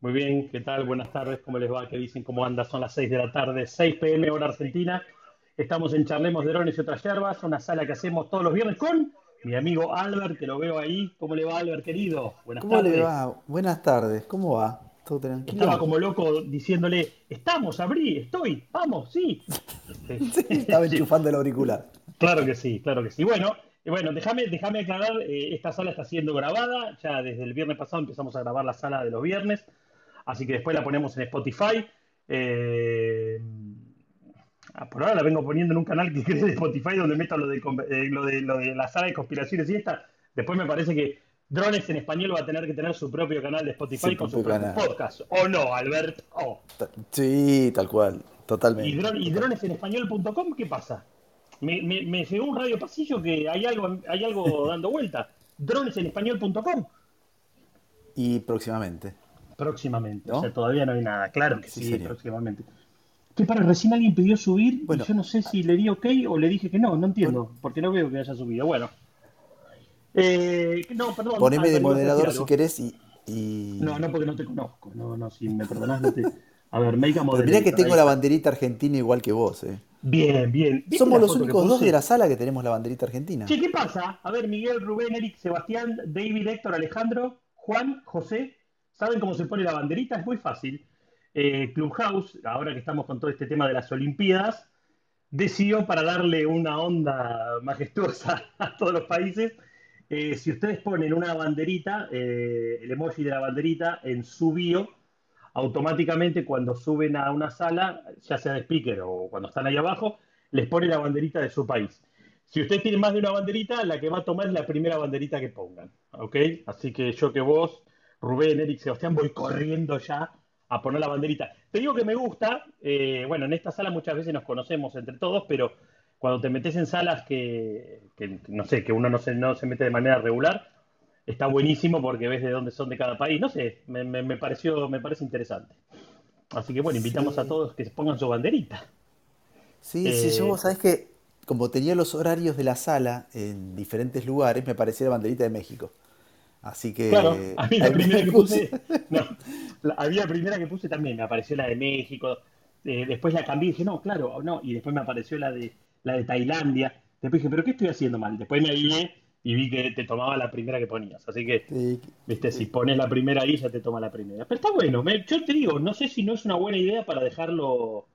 Muy bien, ¿qué tal? Buenas tardes, ¿cómo les va? ¿Qué dicen? ¿Cómo anda? Son las 6 de la tarde, 6 pm hora argentina. Estamos en Charlemos de Drones y otras yerbas, una sala que hacemos todos los viernes con mi amigo Albert, que lo veo ahí. ¿Cómo le va, Albert, querido? Buenas ¿Cómo le va? Buenas tardes, ¿cómo va? ¿Todo tranquilo? Estaba como loco diciéndole, estamos, abrí, estoy, vamos, sí. sí estaba enchufando el auricular. Claro que sí, claro que sí. Bueno, bueno, déjame, déjame aclarar, eh, esta sala está siendo grabada, ya desde el viernes pasado empezamos a grabar la sala de los viernes, así que después la ponemos en Spotify. Eh, ah, por ahora la vengo poniendo en un canal que cree de Spotify donde meto lo de, eh, lo, de, lo de la sala de conspiraciones y esta. Después me parece que Drones en español va a tener que tener su propio canal de Spotify con su propio podcast. ¿O no, Albert? Sí, tal cual, totalmente. ¿Y, dronesenespañol.com qué pasa? Me, me, llegó un radio pasillo que hay algo, hay algo dando vuelta. Dronesenespañol.com. Y próximamente. Próximamente. O sea, todavía no hay nada. Claro que sí, próximamente. Que para recién alguien pidió subir bueno, yo no sé si le di ok o le dije que no, no entiendo, porque no veo que haya subido. Bueno. Eh, no, perdón. Poneme de moderador si querés y, No, no, porque no te conozco. No, no, si me perdonás, no te... A ver, make a Mirá que tengo la banderita argentina igual que vos, eh. Bien, bien. Somos los únicos dos de la sala que tenemos la banderita argentina. Che, ¿qué pasa? A ver, Miguel, Rubén, Eric, Sebastián, David, Héctor, Alejandro, Juan, José. ¿Saben cómo se pone la banderita? Es muy fácil. Eh, Clubhouse, ahora que estamos con todo este tema de las Olimpiadas, decidió para darle una onda majestuosa a todos los países. Eh, si ustedes ponen una banderita, eh, el emoji de la banderita en su bio, automáticamente cuando suben a una sala, ya sea de speaker o cuando están ahí abajo, les pone la banderita de su país. Si usted tiene más de una banderita, la que va a tomar es la primera banderita que pongan. ¿Ok? Así que yo que vos, Rubén, Eric, Sebastián, voy corriendo ya a poner la banderita. Te digo que me gusta, eh, bueno, en esta sala muchas veces nos conocemos entre todos, pero cuando te metes en salas que, no sé, que uno no se, no se mete de manera regular, está buenísimo porque ves de dónde son de cada país. No sé, me, pareció, me parece interesante. Así que bueno, invitamos a todos que se pongan su banderita. Sí, sí, yo eh, sabes que como tenía los horarios de la sala en diferentes lugares, me parecía la banderita de México. Así que. Claro, a mí la primera que puse. No, había primera que puse también, me apareció la de México. Eh, después la cambié y dije, no, claro, no. Y después me apareció la de, la de Tailandia. Después dije, ¿pero qué estoy haciendo mal? Después me vine y vi que te tomaba la primera que ponías. Así que, viste, si pones la primera ahí, ya te toma la primera. Pero está bueno, yo te digo, no sé si no es una buena idea para dejarlo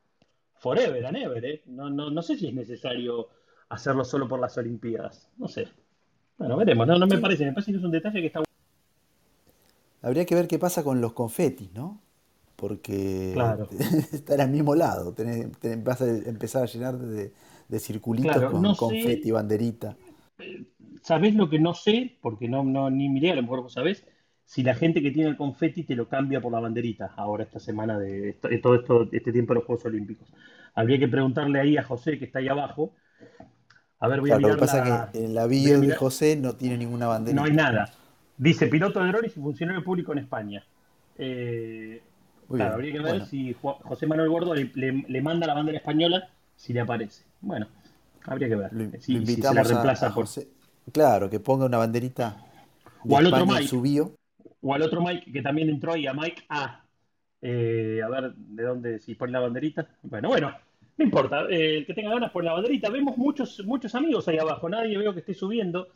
forever and ever, ¿eh? No, no, no sé si es necesario hacerlo solo por las Olimpiadas. No sé. Bueno, veremos. No, no me parece, me parece que es un detalle que está bueno. Habría que ver qué pasa con los confetis, ¿no? Porque claro. estar al mismo lado, vas a empezar a llenar de, de circulitos con confeti, banderita. Eh, ¿Sabés lo que no sé? Porque no, no ni miré, a lo mejor vos sabés, si la gente que tiene el confeti te lo cambia por la banderita ahora esta semana de, todo esto, este tiempo de los Juegos Olímpicos. Habría que preguntarle ahí a José, que está ahí abajo. A ver, voy a mirar. Lo que pasa es que en la bio de José no tiene ninguna banderita. No hay nada. Dice piloto de drones y funcionario público en España. Eh, claro, habría que ver si José Manuel Gordo le, manda la bandera española, si le aparece. Bueno, habría que ver. si, se la reemplaza por. Claro, que ponga una banderita o al otro Mike, O al otro Mike que también entró ahí, a Mike A. Eh, a ver de dónde, si pone la banderita. Bueno, bueno, no importa. Eh, el que tenga ganas pone la banderita. Vemos muchos, muchos amigos ahí abajo. Nadie veo que esté subiendo.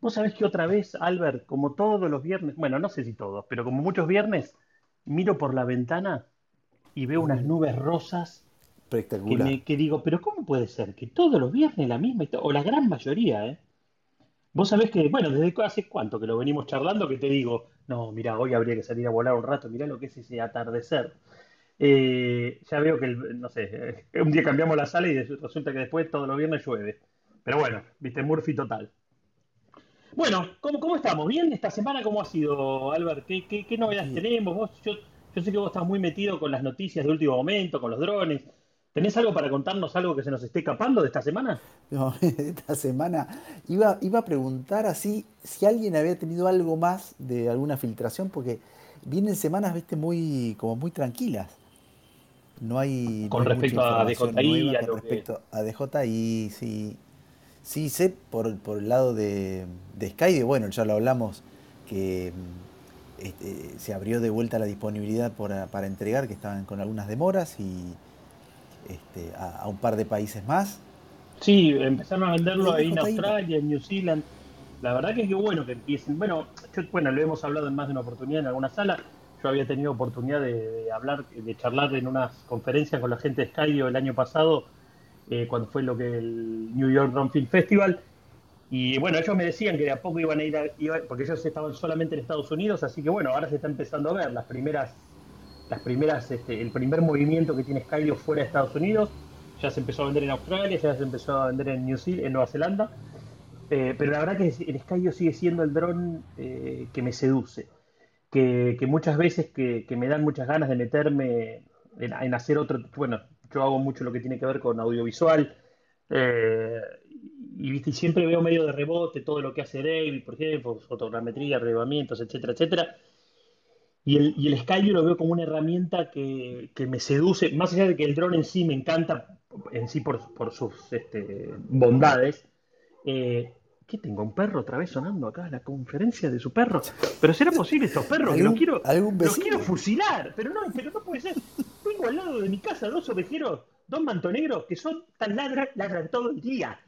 Vos sabés que otra vez, Albert, como todos los viernes, bueno, no sé si todos, pero como muchos viernes, miro por la ventana y veo unas nubes rosas. Espectacular. Que, que digo, pero ¿cómo puede ser que todos los viernes la misma, o la gran mayoría, ¿eh? Vos sabés que, bueno, desde hace cuánto que lo venimos charlando, que te digo, no, mira, hoy habría que salir a volar un rato, mira lo que es ese atardecer. Eh, ya veo que, no sé, un día cambiamos la sala y resulta que después todos los viernes llueve. Pero bueno, viste, Murphy total. Bueno, ¿cómo, cómo estamos? ¿Bien? ¿Esta semana cómo ha sido, Albert? ¿Qué, qué, novedades tenemos? Vos, yo, yo sé que vos estás muy metido con las noticias de último momento, con los drones. ¿Tenés algo para contarnos, algo que se nos esté escapando de esta semana? No, esta semana iba, iba a preguntar así si alguien había tenido algo más de alguna filtración, porque vienen semanas, viste, muy, como muy tranquilas. No hay. Con respecto a DJI. con respecto a DJI, sí. Sí, sé por, por el lado de, de Sky, de bueno, ya lo hablamos, que este, se abrió de vuelta la disponibilidad para entregar, que estaban con algunas demoras, y este, a, un par de países más. Sí, empezaron a venderlo ahí en Australia, en New Zealand. La verdad que es que bueno que empiecen. Bueno, bueno, lo hemos hablado en más de una oportunidad en alguna sala. Yo había tenido oportunidad de, hablar, de charlar en unas conferencias con la gente de Skydio el año pasado, eh, cuando fue lo que el New York Drum Film Festival. Y bueno, ellos me decían que de a poco iban a ir, a, porque ellos estaban solamente en Estados Unidos, así que bueno, ahora se está empezando a ver las primeras, las primeras, este, el primer movimiento que tiene Skydio fuera de Estados Unidos. Ya se empezó a vender en Australia, ya se empezó a vender en New Zealand, en Nueva Zelanda. Eh, pero la verdad que el Skydio sigue siendo el dron eh, que me seduce. Que, muchas veces que, me dan muchas ganas de meterme en, hacer otro. Bueno, yo hago mucho lo que tiene que ver con audiovisual. Eh, y, siempre veo medio de rebote todo lo que hace David, por ejemplo, fotogrametría, relevamientos, etcétera, etcétera. Y el, y el lo veo como una herramienta que, me seduce, más allá de que el dron en sí me encanta, en sí por, sus este, bondades. Eh, ¿Qué tengo? ¿Un perro otra vez sonando acá la conferencia de su perro? Pero será posible estos perros que los quiero, los quiero fusilar. Pero no, pero no puede ser. Tengo al lado de mi casa dos ovejeros, dos mantonegros que son tan ladran, ladran todo el día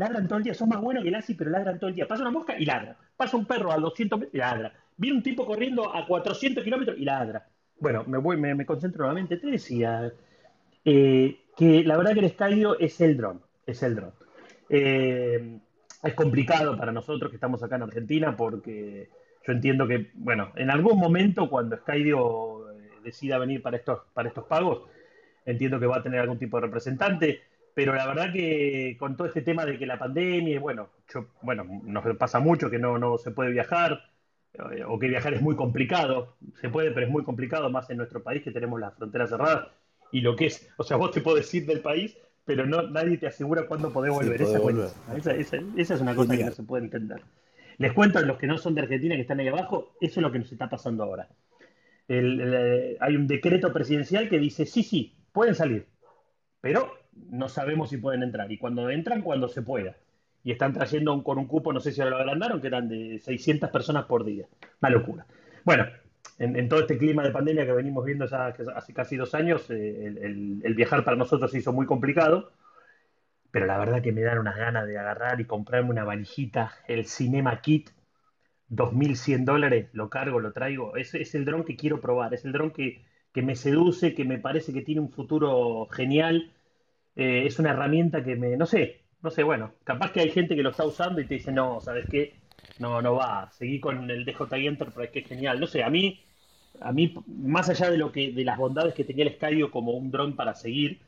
ladran todo el día, son más buenos que el ASI, pero ladran todo el día. Pasa una mosca y ladra. Pasa un perro a 200 metros y ladra. Viene un tipo corriendo a 400 kilómetros y ladra. Bueno, me voy, me, concentro nuevamente. Te decía eh, que la verdad que el estadio es el dron, es el dron. Eh, es complicado para nosotros que estamos acá en Argentina porque yo entiendo que, bueno, en algún momento cuando Skydio eh, decida venir para estos, para estos pagos, entiendo que va a tener algún tipo de representante pero la verdad que con todo este tema de que la pandemia, bueno, bueno, nos pasa mucho que no, no se puede viajar, eh, o que viajar es muy complicado, se puede, pero es muy complicado, más en nuestro país que tenemos las fronteras cerradas, y lo que es, o sea, vos te podés ir del país, pero no nadie te asegura cuándo podés volver. esa, esa, es una cosa que no se puede entender. Les cuento a los que no son de Argentina, que están ahí abajo, eso es lo que nos está pasando ahora. Eh, hay un decreto presidencial que dice, sí, sí, pueden salir, pero no sabemos si pueden entrar. Y cuando entran, cuando se pueda. Y están trayendo con un cupo, no sé si ahora lo agrandaron, que eran de 600 personas por día. Una locura. Bueno, en, todo este clima de pandemia que venimos viendo ya hace casi dos años, eh, el, viajar para nosotros se hizo muy complicado. Pero la verdad que me dan unas ganas de agarrar y comprarme una valijita, el Cinema Kit, 2.100 dólares, lo cargo, lo traigo. Es, es el dron que quiero probar, es el dron que, que me seduce, que me parece que tiene un futuro genial eh, es una herramienta que me, no sé, no sé, bueno, capaz que hay gente que lo está usando y te dice, no, ¿sabes qué? No, no va, seguí con el DJI Enterprise, que es genial. No sé, a mí, a mí, más allá de lo que, de las bondades que tenía el Skydio como un dron para seguir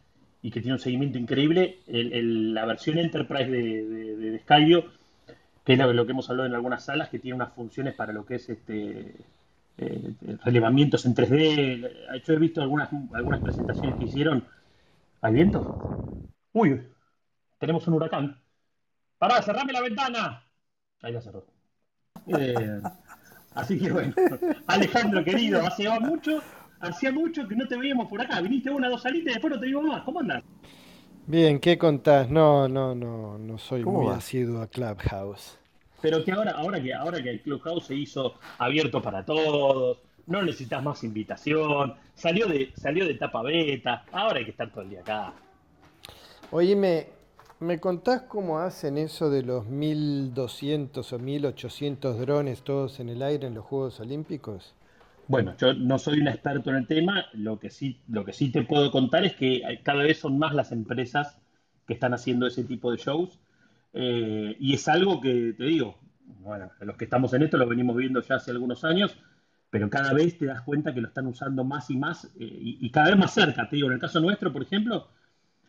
y que tiene un seguimiento increíble, la versión Enterprise de, de, Skydio, que es lo, que hemos hablado en algunas salas, que tiene unas funciones para lo que es este eh, relevamientos en 3D. Yo he visto algunas, algunas presentaciones que hicieron ¿Hay viento? Uy, tenemos un huracán. ¡Pará, cerrame la ventana! Ahí la cerró. Eh, así que bueno, Alejandro querido, hacía mucho, hacía mucho que no te veíamos por acá. Viniste una, dos salitas y después no te digo más. ¿Cómo andas? Bien, ¿qué contás? No, no, no, no soy muy asiduo a Clubhouse. Pero que ahora, ahora que ahora que el Clubhouse se hizo abierto para todos, no necesitas más invitación, salió de, salió de etapa beta, ahora hay que estar todo el día acá. Oíme, ¿me contás cómo hacen eso de los 1200 o 1800 drones todos en el aire en los Juegos Olímpicos? Bueno, yo no soy un experto en el tema, lo que sí, lo que sí te puedo contar es que cada vez son más las empresas que están haciendo ese tipo de shows. Eh, y es algo que te digo, bueno, los que estamos en esto lo venimos viendo ya hace algunos años, pero cada vez te das cuenta que lo están usando más y más eh, y, cada vez más cerca. Te digo, en el caso nuestro, por ejemplo,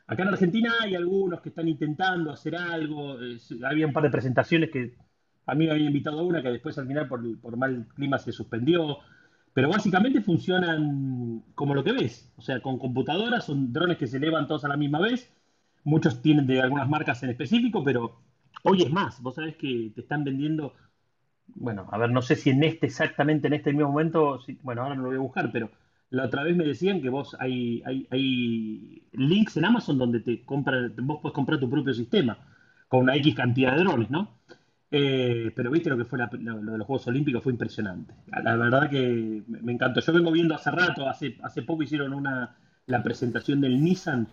acá en Argentina hay algunos que están intentando hacer algo. había un par de presentaciones que a mí me habían invitado a una que después al final por, mal clima se suspendió. Pero básicamente funcionan como lo que ves, o sea, con computadoras, son drones que se elevan todos a la misma vez. Muchos tienen de algunas marcas en específico, pero hoy es más. Vos sabés que te están vendiendo bueno, a ver, no sé si en este, exactamente en este mismo momento, bueno, ahora no lo voy a buscar, pero la otra vez me decían que vos hay, hay, links en Amazon donde te compra, vos puedes comprar tu propio sistema con una X cantidad de drones, ¿no? Eh, pero viste lo que fue lo, de los Juegos Olímpicos, fue impresionante. La verdad que me encantó. Yo vengo viendo hace rato, hace, hace poco hicieron una la presentación del Nissan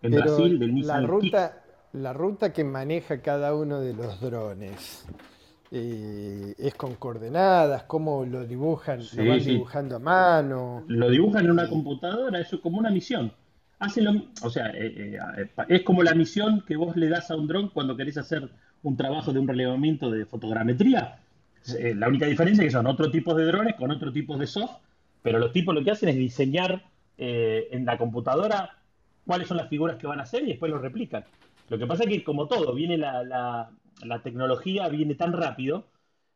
en Brasil, del Nissan la ruta, la ruta que maneja cada uno de los drones. Eh, es con coordenadas, cómo lo dibujan, lo van dibujando a mano. Lo dibujan en una computadora, eso es como una misión. Hace o sea, eh, es como la misión que vos le das a un dron cuando querés hacer un trabajo de un relevamiento de fotogrametría. Eh, la única diferencia es que son otro tipo de drones con otro tipo de soft, pero los tipos lo que hacen es diseñar eh, en la computadora cuáles son las figuras que van a hacer y después lo replican. Lo que pasa es que como todo, viene la, la, tecnología, viene tan rápido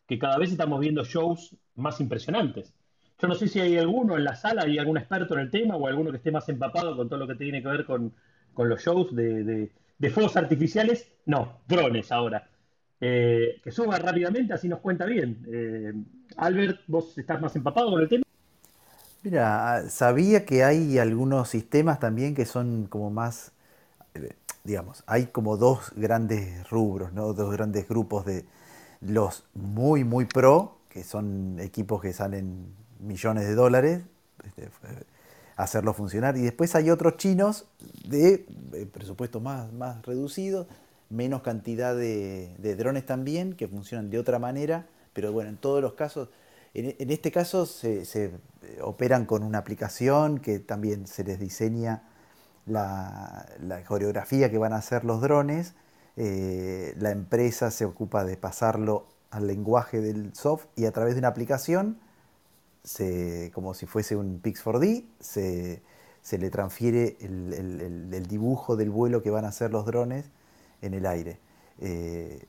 que cada vez estamos viendo shows más impresionantes. Yo no sé si hay alguno en la sala, hay algún experto en el tema o alguno que esté más empapado con todo lo que tiene que ver con, los shows de, de fuegos artificiales, no, drones ahora. Eh, que suba rápidamente, así nos cuenta bien. Eh, Albert, vos estás más empapado con el tema. Mira, sabía que hay algunos sistemas también que son como más, eh, digamos, hay como dos grandes rubros, ¿no? dos grandes grupos de los muy, muy pro, que son equipos que salen millones de dólares, este, hacerlo funcionar. Y después hay otros chinos de eh, presupuesto más, más reducido, menos cantidad de, drones también, que funcionan de otra manera, pero bueno, en todos los casos, en, este caso se, eh, operan con una aplicación que también se les diseña la, coreografía que van a hacer los drones, eh, la empresa se ocupa de pasarlo al lenguaje del soft y a través de una aplicación como si fuese un Pix4D, se, le transfiere el, dibujo del vuelo que van a hacer los drones en el aire. Eh,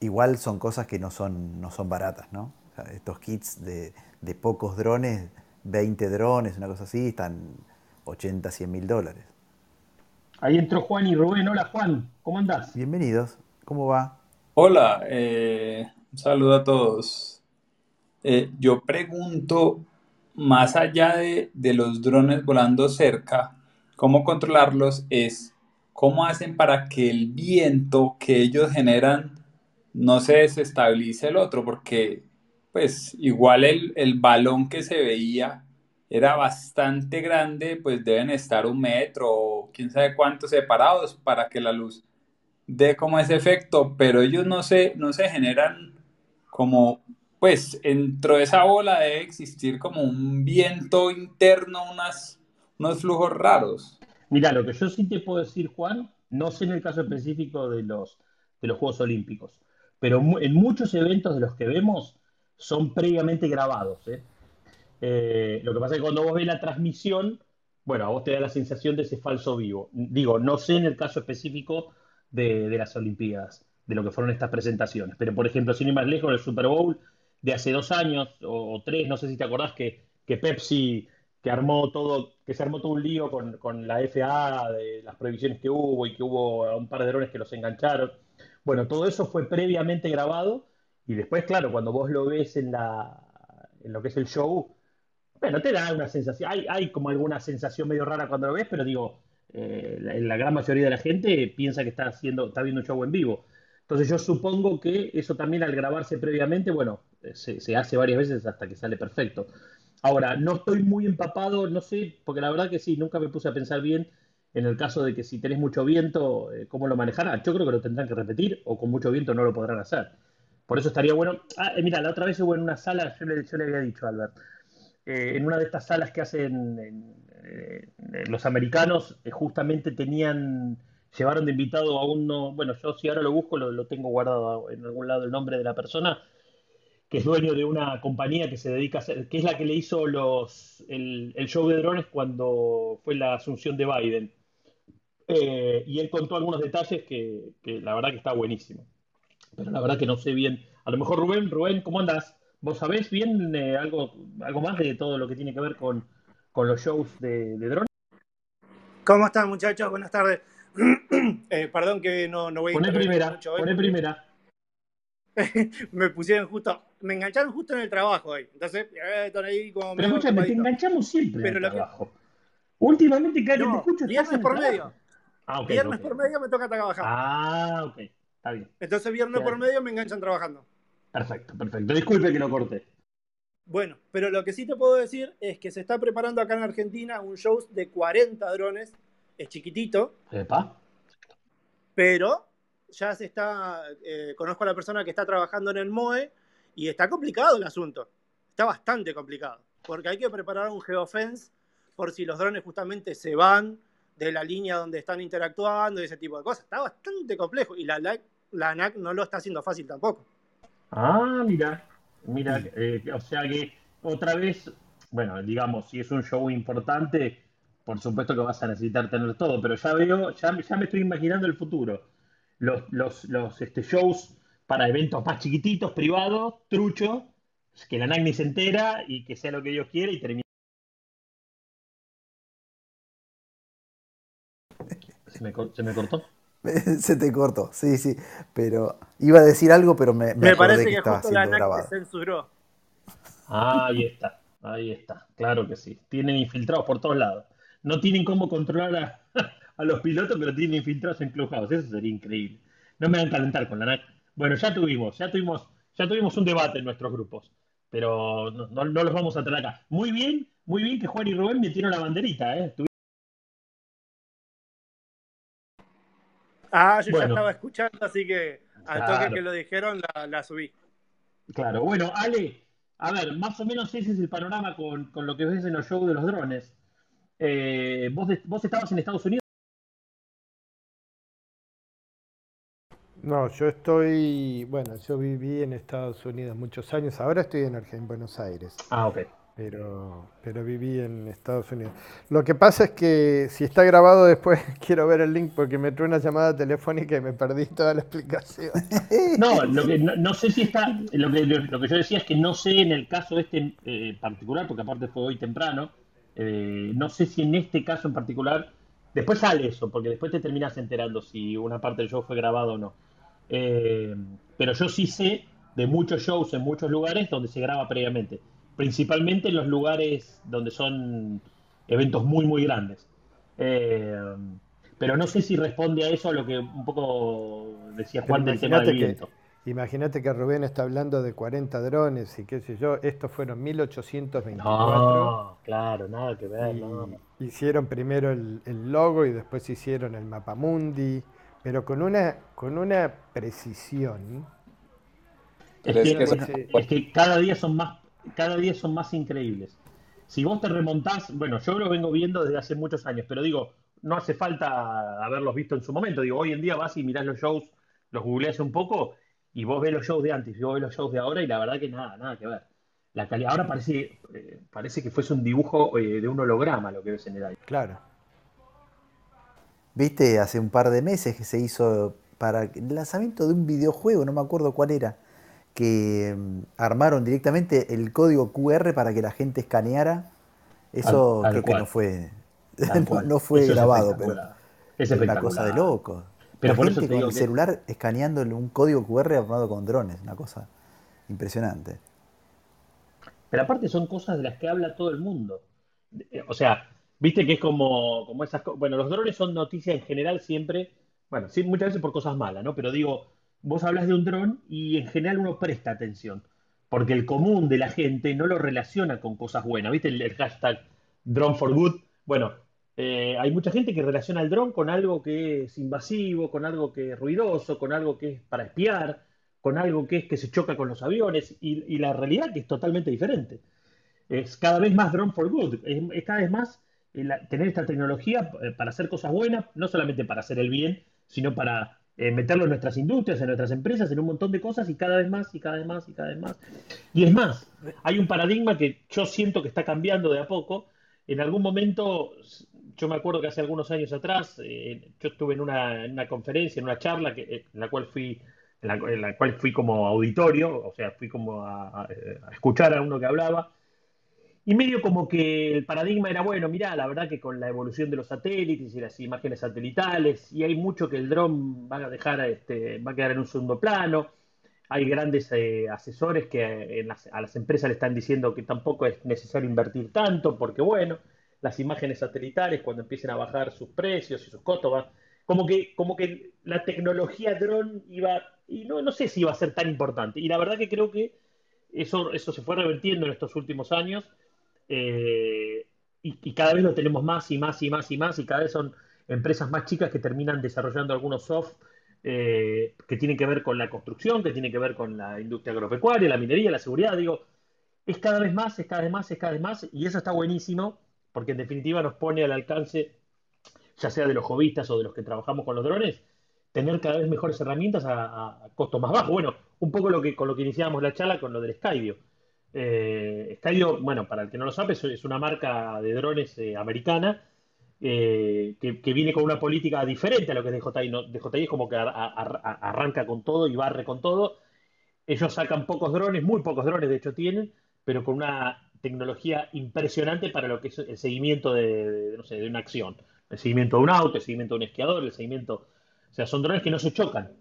igual son cosas que no son, no son baratas, ¿no? estos kits de, pocos drones, 20 drones, una cosa así, están 80, 100 mil dólares. Ahí entró Juan y Rubén. Hola Juan, ¿cómo andás? Bienvenidos, ¿cómo va? Hola, eh, un saludo a todos. Eh, yo pregunto, más allá de, los drones volando cerca, cómo controlarlos es cómo hacen para que el viento que ellos generan no se desestabilice el otro, porque pues igual el, el balón que se veía era bastante grande, pues deben estar un metro o quién sabe cuántos separados para que la luz dé como ese efecto, pero ellos no se, no se generan como pues dentro de esa bola debe existir como un viento interno, unas, unos flujos raros. Mira, lo que yo sí te puedo decir, Juan, no sé en el caso específico de los, de los Juegos Olímpicos, pero en muchos eventos de los que vemos son previamente grabados. ¿eh? Eh, lo que pasa es que cuando vos ves la transmisión, bueno, a vos te da la sensación de ese falso vivo. Digo, no sé en el caso específico de, las Olimpiadas, de lo que fueron estas presentaciones, pero por ejemplo, sin ir más lejos, el Super Bowl de hace dos años o, tres, no sé si te acordás que, que, Pepsi, que armó todo, que se armó todo un lío con, la FAA de las prohibiciones que hubo y que hubo un par de drones que los engancharon. Bueno, todo eso fue previamente grabado y después, claro, cuando vos lo ves en, la, en lo que es el show, bueno, te da una sensación, hay, como alguna sensación medio rara cuando lo ves, pero digo, eh, la, gran mayoría de la gente piensa que está, haciendo, está viendo un show en vivo. Entonces yo supongo que eso también al grabarse previamente, bueno, se, hace varias veces hasta que sale perfecto. Ahora, no estoy muy empapado, no sé, porque la verdad que sí, nunca me puse a pensar bien en el caso de que si tenés mucho viento, eh, ¿cómo lo manejarán? Yo creo que lo tendrán que repetir o con mucho viento no lo podrán hacer. Por eso estaría bueno. Ah, eh, mira, la otra vez hubo en una sala, yo le, había dicho a Albert, eh, en una de estas salas que hacen los americanos, justamente tenían llevaron de invitado a uno, bueno, yo si ahora lo busco, lo, tengo guardado en algún lado el nombre de la persona, que es dueño de una compañía que se dedica a hacer, que es la que le hizo los, el, show de drones cuando fue la asunción de Biden. Eh, y él contó algunos detalles que, la verdad que está buenísimo. Pero la verdad que no sé bien. A lo mejor Rubén, Rubén, ¿cómo andas? ¿Vos sabés bien eh, algo, algo más de todo lo que tiene que ver con, los shows de, de drones? ¿Cómo están muchachos? Buenas tardes. Eh, perdón que no, no voy a Poné primera, mucho poné primera. me pusieron justo, me engancharon justo en el trabajo ahí. Entonces, eh, ahí como Pero escúchame, te enganchamos siempre Pero en el trabajo. Últimamente, cada no, te escucho. Viernes por medio. Ah, okay, viernes por medio me toca trabajar. Ah, ok. está bien. Entonces, viernes por medio me enganchan trabajando. Perfecto, perfecto. Disculpe que lo corté. Bueno, pero lo que sí te puedo decir es que se está preparando acá en Argentina un show de 40 drones. Es chiquitito. Epa. Pero ya se está. eh, conozco a la persona que está trabajando en el MOE y está complicado el asunto. Está bastante complicado. Porque hay que preparar un geofence por si los drones justamente se van de la línea donde están interactuando y ese tipo de cosas. Está bastante complejo y la, la, la ANAC no lo está haciendo fácil tampoco. Ah, mira, mira, eh, o sea que otra vez, bueno, digamos, si es un show importante, por supuesto que vas a necesitar tener todo, pero ya veo, ya, ya me estoy imaginando el futuro. Los, los, los este, shows para eventos más chiquititos, privados, trucho, que la NAC ni se entera y que sea lo que Dios quiere y termina. ¿Se me, se me cortó? Se te cortó, sí, sí. Pero iba a decir algo, pero me, me Me parece que que estaba justo la ANAC grabado. se censuró. Ah, ahí está, ahí está, claro que sí. Tienen infiltrados por todos lados. No tienen cómo controlar a, a los pilotos, pero tienen infiltrados en Clubhouse. Eso sería increíble. No me van a calentar con la NAC. Bueno, ya tuvimos, ya tuvimos, ya tuvimos un debate en nuestros grupos, pero no, no- no los vamos a traer acá. Muy bien, muy bien que Juan y Rubén metieron la banderita, ¿eh? Ah, yo Bueno. ya estaba escuchando, así que al Claro. toque que lo dijeron la, la subí. Claro, bueno, Ale, a ver, más o menos ese es el panorama con, con lo que ves en los shows de los drones. Eh, ¿vos, de- ¿Vos estabas en Estados Unidos? No, yo estoy, bueno, yo viví en Estados Unidos muchos años, ahora estoy en Argentina, en Buenos Aires, Ah, ok. Pero, pero viví en Estados Unidos. Lo que pasa es que si está grabado después quiero ver el link porque me entró una llamada telefónica y me perdí toda la explicación. No, lo que, no, sé si está, lo que, lo que yo decía es que no sé en el caso este eh, particular, porque aparte fue hoy temprano, eh, no sé si en este caso en particular, después sale eso, porque después te terminas enterando si una parte del show fue grabado o no. Eh, pero yo sí sé de muchos shows en muchos lugares donde se graba previamente, principalmente en los lugares donde son eventos muy, muy grandes. Eh, pero no sé si responde a eso a lo que un poco decía Pero Juan del tema del viento. imagínate que Rubén está hablando de 40 drones y qué sé yo, estos fueron 1824. No, claro, nada que ver, no. hicieron primero el, el logo y después hicieron el mapamundi, pero con una, con una precisión. Es que, es que cada día son más, cada día son más increíbles. Si vos te remontás, bueno, yo lo vengo viendo desde hace muchos años, pero digo, no hace falta haberlos visto en su momento. Digo, hoy en día vas y mirás los shows, los googleás un poco y vos ves los shows de antes y vos ves los shows de ahora y la verdad que nada, nada que ver. La calidad, ahora parece, eh, parece que fuese un dibujo eh, de un holograma lo que ves en el aire. Claro. Viste, hace un par de meses que se hizo para el lanzamiento de un videojuego, no me acuerdo cuál era, que mm, armaron directamente el código QR para que la gente escaneara. Eso creo que no fue, no, fue Eso es grabado, pero. Es una cosa de loco. Pero la por gente eso con el que- celular escaneando un código QR armado con drones, una cosa impresionante. Pero aparte son cosas de las que habla todo el mundo. Eh, O sea, viste que es como, como esas cosas. Bueno, los drones son noticias en general siempre, bueno, sí, muchas veces por cosas malas, ¿no? Pero digo, vos hablas de un dron y en general uno presta atención, porque el común de la gente no lo relaciona con cosas buenas. ¿Viste el, hashtag drone for good? Bueno, eh, hay mucha gente que relaciona el dron con algo que es invasivo, con algo que es ruidoso, con algo que es para espiar, con algo que es que se choca con los aviones, y, la realidad que es totalmente diferente. Es cada vez más drone for good, es, cada vez más eh, tener esta tecnología eh, para hacer cosas buenas, no solamente para hacer el bien, sino para eh, meterlo en nuestras industrias, en nuestras empresas, en un montón de cosas y cada vez más y cada vez más y cada vez más. Y es más, hay un paradigma que yo siento que está cambiando de a poco. En algún momento, yo me acuerdo que hace algunos años atrás, eh, yo estuve en una, una conferencia, en una charla que, eh, en la cual fui, en la, cual fui como auditorio, o sea, fui como a escuchar a uno que hablaba. Y medio como que el paradigma era, bueno, mirá, la verdad que con la evolución de los satélites y las imágenes satelitales, y hay mucho que el dron va a dejar, este, va a quedar en un segundo plano. Hay grandes eh, asesores que en las- a las empresas le están diciendo que tampoco es necesario invertir tanto, porque bueno, las imágenes satelitales cuando empiecen a bajar sus precios y sus costos van- como que, como que la tecnología dron iba, y no, no sé si iba a ser tan importante. Y la verdad que creo que eso, eso se fue revertiendo en estos últimos años. Eh, y, cada vez lo tenemos más y más y más y más, y cada vez son empresas más chicas que terminan desarrollando algunos soft eh, que tienen que ver con la construcción, que tienen que ver con la industria agropecuaria, la minería, la seguridad. Digo, es cada vez más, es cada vez más, es cada vez más, y eso está buenísimo, porque en definitiva nos pone al alcance, ya sea de los hobbyistas o de los que trabajamos con los drones, tener cada vez mejores herramientas a, costos más bajos. Bueno, un poco lo que, con lo que iniciábamos la charla con lo del Skydio. Eh, bueno, para el que no lo sabe, es una marca de drones eh, americana eh, que, viene con una política diferente a lo que es DJI. ¿no? DJI es como que arranca con todo y barre con todo. Ellos sacan pocos drones, muy pocos drones de hecho tienen, pero con una tecnología impresionante para lo que es el seguimiento de, no sé, de una acción. El seguimiento de un auto, el seguimiento de un esquiador, el seguimiento... O sea, son drones que no se chocan.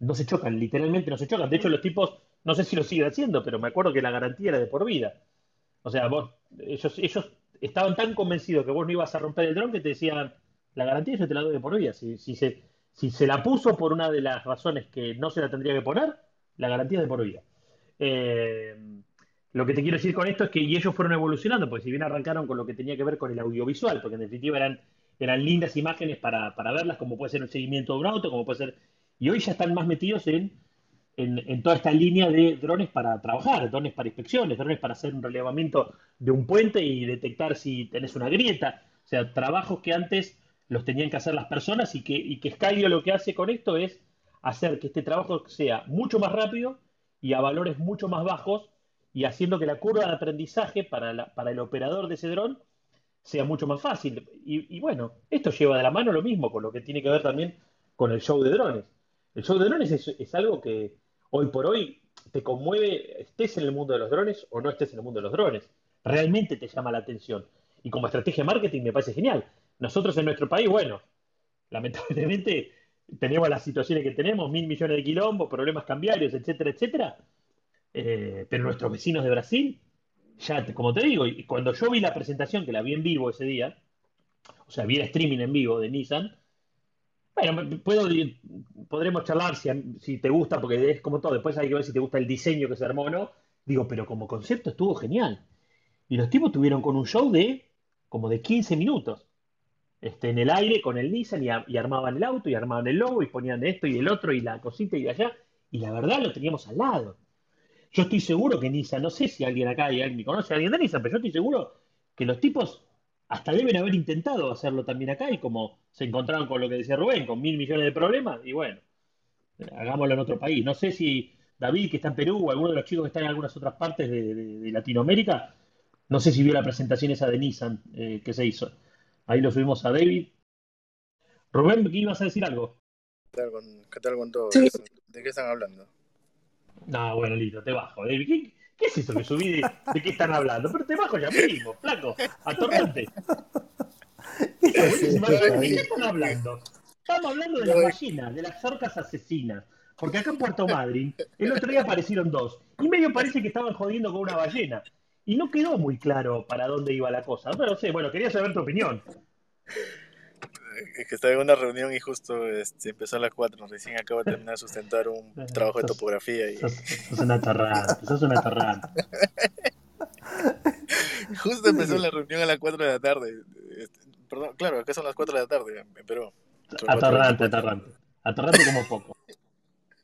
No se chocan, literalmente no se chocan. De hecho, los tipos, no sé si lo siguen haciendo, pero me acuerdo que la garantía era de por vida. O sea, vos, ellos, ellos estaban tan convencidos que vos no ibas a romper el dron que te decían, la garantía yo te la doy de por vida. Si, se, si se la puso por una de las razones que no se la tendría que poner, la garantía es de por vida. Eh, lo que te quiero decir con esto es que y ellos fueron evolucionando, porque si bien arrancaron con lo que tenía que ver con el audiovisual, porque en definitiva eran, eran lindas imágenes para, para verlas, como puede ser el seguimiento de un auto, como puede ser... Y hoy ya están más metidos en en, toda esta línea de drones para trabajar, drones para inspecciones, drones para hacer un relevamiento de un puente y detectar si tenés una grieta. O sea, trabajos que antes los tenían que hacer las personas y que, y que Skydio lo que hace con esto es hacer que este trabajo sea mucho más rápido y a valores mucho más bajos y haciendo que la curva de aprendizaje para, para el operador de ese dron sea mucho más fácil. Y, bueno, esto lleva de la mano lo mismo con lo que tiene que ver también con el show de drones. El show de drones es algo que, hoy por hoy te conmueve, estés en el mundo de los drones o no estés en el mundo de los drones. Realmente te llama la atención. Y como estrategia de marketing me parece genial. Nosotros en nuestro país, bueno, lamentablemente tenemos las situaciones que tenemos, mil millones de quilombos, problemas cambiarios, etcétera, etcétera. Eh, pero nuestros vecinos de Brasil, ya, como te digo, y cuando yo vi la presentación, que la vi en vivo ese día, o sea, vi el streaming en vivo de Nissan, bueno, puedo, podremos charlar si, te gusta, porque es como todo. Después hay que ver si te gusta el diseño que se armó o no. Digo, pero como concepto estuvo genial. Y los tipos tuvieron con un show de como de 15 minutos. Este, en el aire con el Nissan y, armaban el auto y armaban el logo y ponían esto y el otro y la cosita y allá. Y la verdad lo teníamos al lado. Yo estoy seguro que Nissan, no sé si alguien acá alguien conoce a alguien de Nissan, pero yo estoy seguro que los tipos hasta deben haber intentado hacerlo también acá y como se encontraron con lo que decía Rubén, con mil millones de problemas, y bueno, hagámoslo en otro país. No sé si David, que está en Perú, o alguno de los chicos que están en algunas otras partes de, Latinoamérica, no sé si vio la presentación esa de Nissan eh, que se hizo. Ahí lo subimos a David. Rubén, ¿qué ibas a decir algo? ¿Qué tal con, todo? ¿De qué están hablando? No, bueno, listo, te bajo. David, ¿qué, ¿Qué es eso que subí? De, ¿De qué están hablando? Pero te bajo ya mismo, flaco, atorrante. ¿De qué están hablando? Estamos hablando de las ballenas, de las orcas asesinas. Porque acá en Puerto Madryn, el otro día aparecieron dos. Y medio parece que estaban jodiendo con una ballena. Y no quedó muy claro para dónde iba la cosa. Pero no sé, bueno, quería saber tu opinión que estaba en una reunión y justo este, empezó a las 4. Recién acabo de terminar de sustentar un trabajo de topografía. Y... Sos, una torrante, sos una torrante. justo empezó la reunión a las 4 de la tarde. Este, perdón, claro, acá son las 4 de la tarde en Perú. Atorrante, atorrante. Atorrante como poco.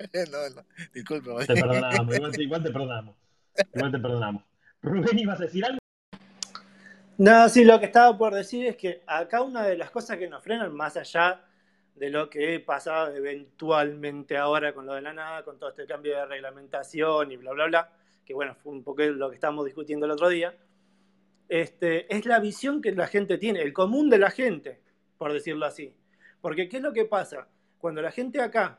no, no, disculpe. Te perdonamos, igual, igual te perdonamos. Igual te perdonamos. Rubén, ¿ibas a decir algo? No, sí, lo que estaba por decir es que acá una de las cosas que nos frenan, más allá de lo que he pasado eventualmente ahora con lo de la nada, con todo este cambio de reglamentación y bla, bla, bla, que bueno, fue un poco lo que estábamos discutiendo el otro día, este, es la visión que la gente tiene, el común de la gente, por decirlo así. Porque ¿qué es lo que pasa? Cuando la gente acá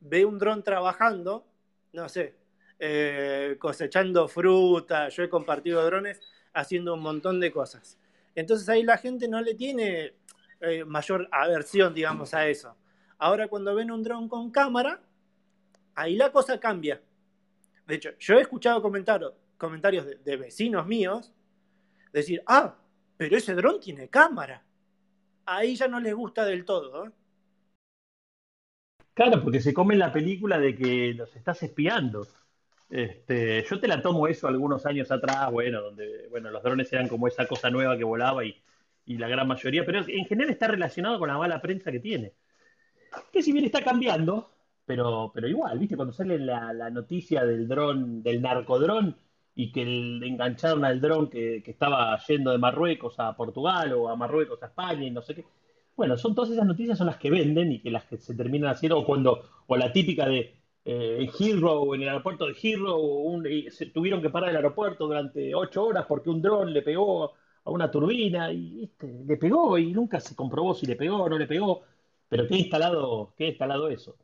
ve un dron trabajando, no sé, eh, cosechando fruta, yo he compartido drones, haciendo un montón de cosas. Entonces ahí la gente no le tiene eh, mayor aversión, digamos, a eso. Ahora cuando ven un dron con cámara, ahí la cosa cambia. De hecho, yo he escuchado comentarios, de, vecinos míos decir, ah, pero ese dron tiene cámara. Ahí ya no les gusta del todo. ¿eh? Claro, porque se come la película de que los estás espiando. Este, yo te la tomo eso algunos años atrás, bueno, donde bueno, los drones eran como esa cosa nueva que volaba y, y la gran mayoría, pero en general está relacionado con la mala prensa que tiene. Que si bien está cambiando, pero, pero igual, ¿viste? Cuando sale la, la noticia del dron, del narcodrón, y que engancharon al dron que, que estaba yendo de Marruecos a Portugal o a Marruecos a España y no sé qué. Bueno, son todas esas noticias son las que venden y que las que se terminan haciendo, o cuando, o la típica de eh, Heathrow, en el aeropuerto de Heathrow, se tuvieron que parar el aeropuerto durante ocho horas porque un dron le pegó a una turbina y le pegó y nunca se comprobó si le pegó o no le pegó, pero qué instalado, instalado eso.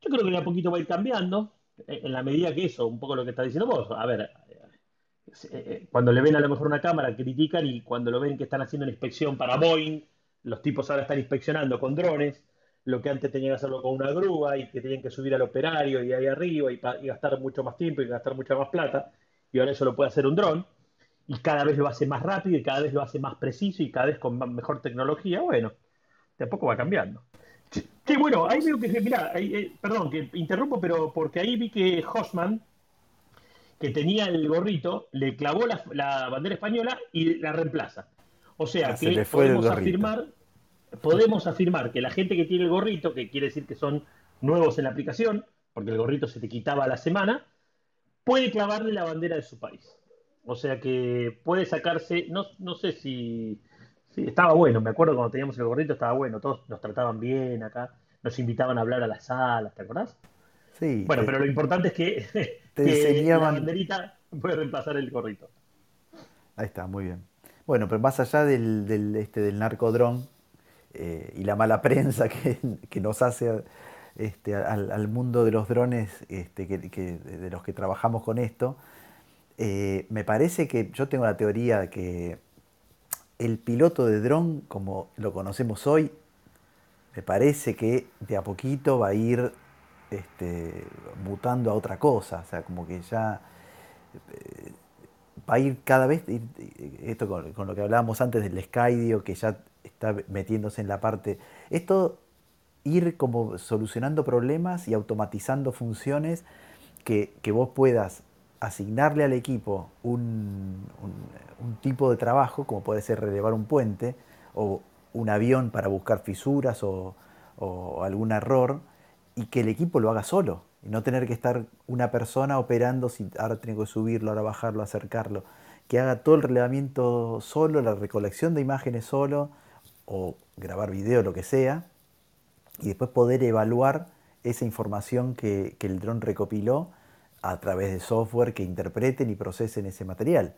Yo creo que de a poquito va a ir cambiando, eh, en la medida que eso, un poco lo que está diciendo vos. A ver, eh, eh, cuando le ven a lo mejor una cámara, critican y cuando lo ven que están haciendo una inspección para Boeing, los tipos ahora están inspeccionando con drones, lo que antes tenían que hacerlo con una grúa y que tenían que subir al operario y ahí arriba y, y gastar mucho más tiempo y gastar mucha más plata, y ahora eso lo puede hacer un dron, y cada vez lo hace más rápido y cada vez lo hace más preciso y cada vez con más- mejor tecnología, bueno, de a poco va cambiando. Sí, bueno, ahí veo que, mira, perdón, que interrumpo, pero porque ahí vi que Hosman, que tenía el gorrito, le clavó la, la bandera española y la reemplaza. O sea Ah, se que le fue el podemos afirmar, podemos afirmar que la gente que tiene el gorrito, que quiere decir que son nuevos en la aplicación, porque el gorrito se te quitaba a la semana, puede clavarle la bandera de su país. O sea que puede sacarse, no, no sé si, si estaba bueno, me acuerdo cuando teníamos el gorrito estaba bueno, todos nos trataban bien acá, nos invitaban a hablar a las salas, ¿te acordás? Sí, Bueno, te- pero lo importante es que, te que la enseñaban- banderita puede reemplazar el gorrito. Ahí está, muy bien. Bueno, pero más allá del, del, este, del narcodrón eh, y la mala prensa que, que nos hace este, al, mundo de los drones este, que, de los que trabajamos con esto, eh, me parece que yo tengo la teoría de que el piloto de dron, como lo conocemos hoy, me parece que de a poquito va a ir este, mutando a otra cosa. O sea, como que ya eh, va a ir cada vez, esto con lo que hablábamos antes del Skydio, que ya está metiéndose en la parte, esto ir como solucionando problemas y automatizando funciones que, que vos puedas asignarle al equipo un, un- tipo de trabajo, como puede ser relevar un puente o un avión para buscar fisuras o, o algún error, y que el equipo lo haga solo, y no tener que estar una persona operando si ahora tengo que subirlo, ahora bajarlo, acercarlo, que haga todo el relevamiento solo, la recolección de imágenes solo, o grabar video, lo que sea, y después poder evaluar esa información que, que el dron recopiló a través de software que interpreten y procesen ese material.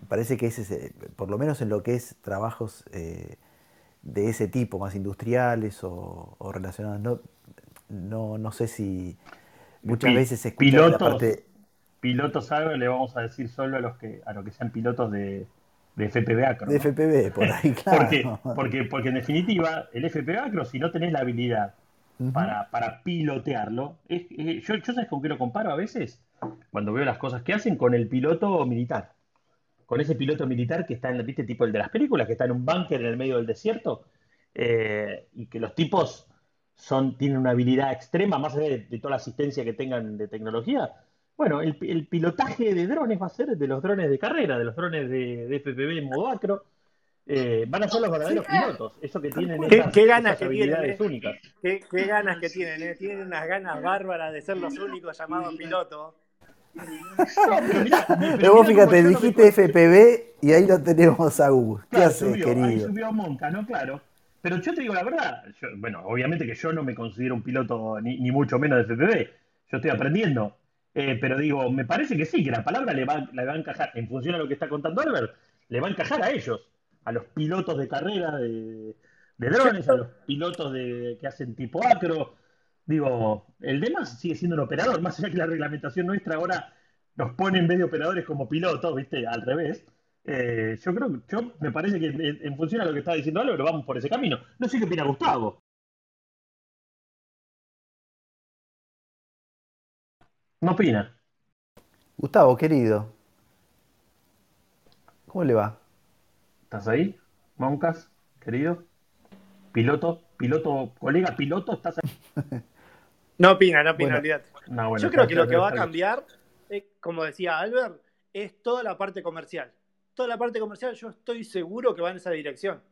Me parece que ese es, eh, por lo menos en lo que es trabajos eh, de ese tipo, más industriales o, o relacionados, no, no, no sé si muchas veces se escucha de la pilotos, parte... pilotos algo le vamos a decir solo a los que a los que sean pilotos de, de FPV Acro, De. FPV, por ahí, claro. Porque, porque, porque en definitiva, el FPV Acro, si no tenés la habilidad para, para pilotearlo, es, eh, yo, yo sabes con qué lo comparo a veces, cuando veo las cosas que hacen, con el piloto militar. Con ese piloto militar que está en, ¿viste? Tipo el de las películas, que está en un búnker en el medio del desierto, eh, y que los tipos son, tienen una habilidad extrema, más allá de, de toda la asistencia que tengan de tecnología. Bueno, el, el pilotaje de drones va a ser de los drones de carrera, de los drones de, de FPV en modo acro. Eh, van a ser los verdaderos pilotos, eso que tienen ¿Qué, esas, qué ganas esas que tienen, habilidades eh? únicas. Qué, qué ganas que tienen, eh. Tienen unas ganas bárbaras de ser los únicos llamados pilotos. No, pero mirá, Pero pero vos fíjate, no dijiste FPV y ahí lo tenemos a Gus. ¿Qué Claro, haces, subió, ahí querido? subió Monca, ¿no? Claro. Pero yo te digo la verdad, yo- bueno, obviamente que yo no me considero un piloto ni, ni mucho menos de FPV, yo estoy aprendiendo, Eh, pero digo, me parece que sí, que la palabra le va, le va a encajar, en función a lo que está contando Albert, le va a encajar a ellos, a los pilotos de carrera de, de drones, a los pilotos de, que hacen tipo acro. Digo, el demás sigue siendo un operador, más allá que la reglamentación nuestra ahora nos pone en vez de operadores como pilotos, ¿viste? Al revés. Eh, yo creo yo me parece que en, en función a lo que está diciendo Álvaro, vamos por ese camino. No sé qué opina Gustavo. No opina. Gustavo, querido. ¿Cómo le va? ¿Estás ahí? Moncas, querido. Piloto. piloto, colega piloto, estás No opina, no opina, Bueno. olvídate. No, bueno, Yo creo que lo que va a cambiar, eh, como decía Albert, es toda la parte comercial. Toda la parte comercial yo estoy seguro que va en esa dirección.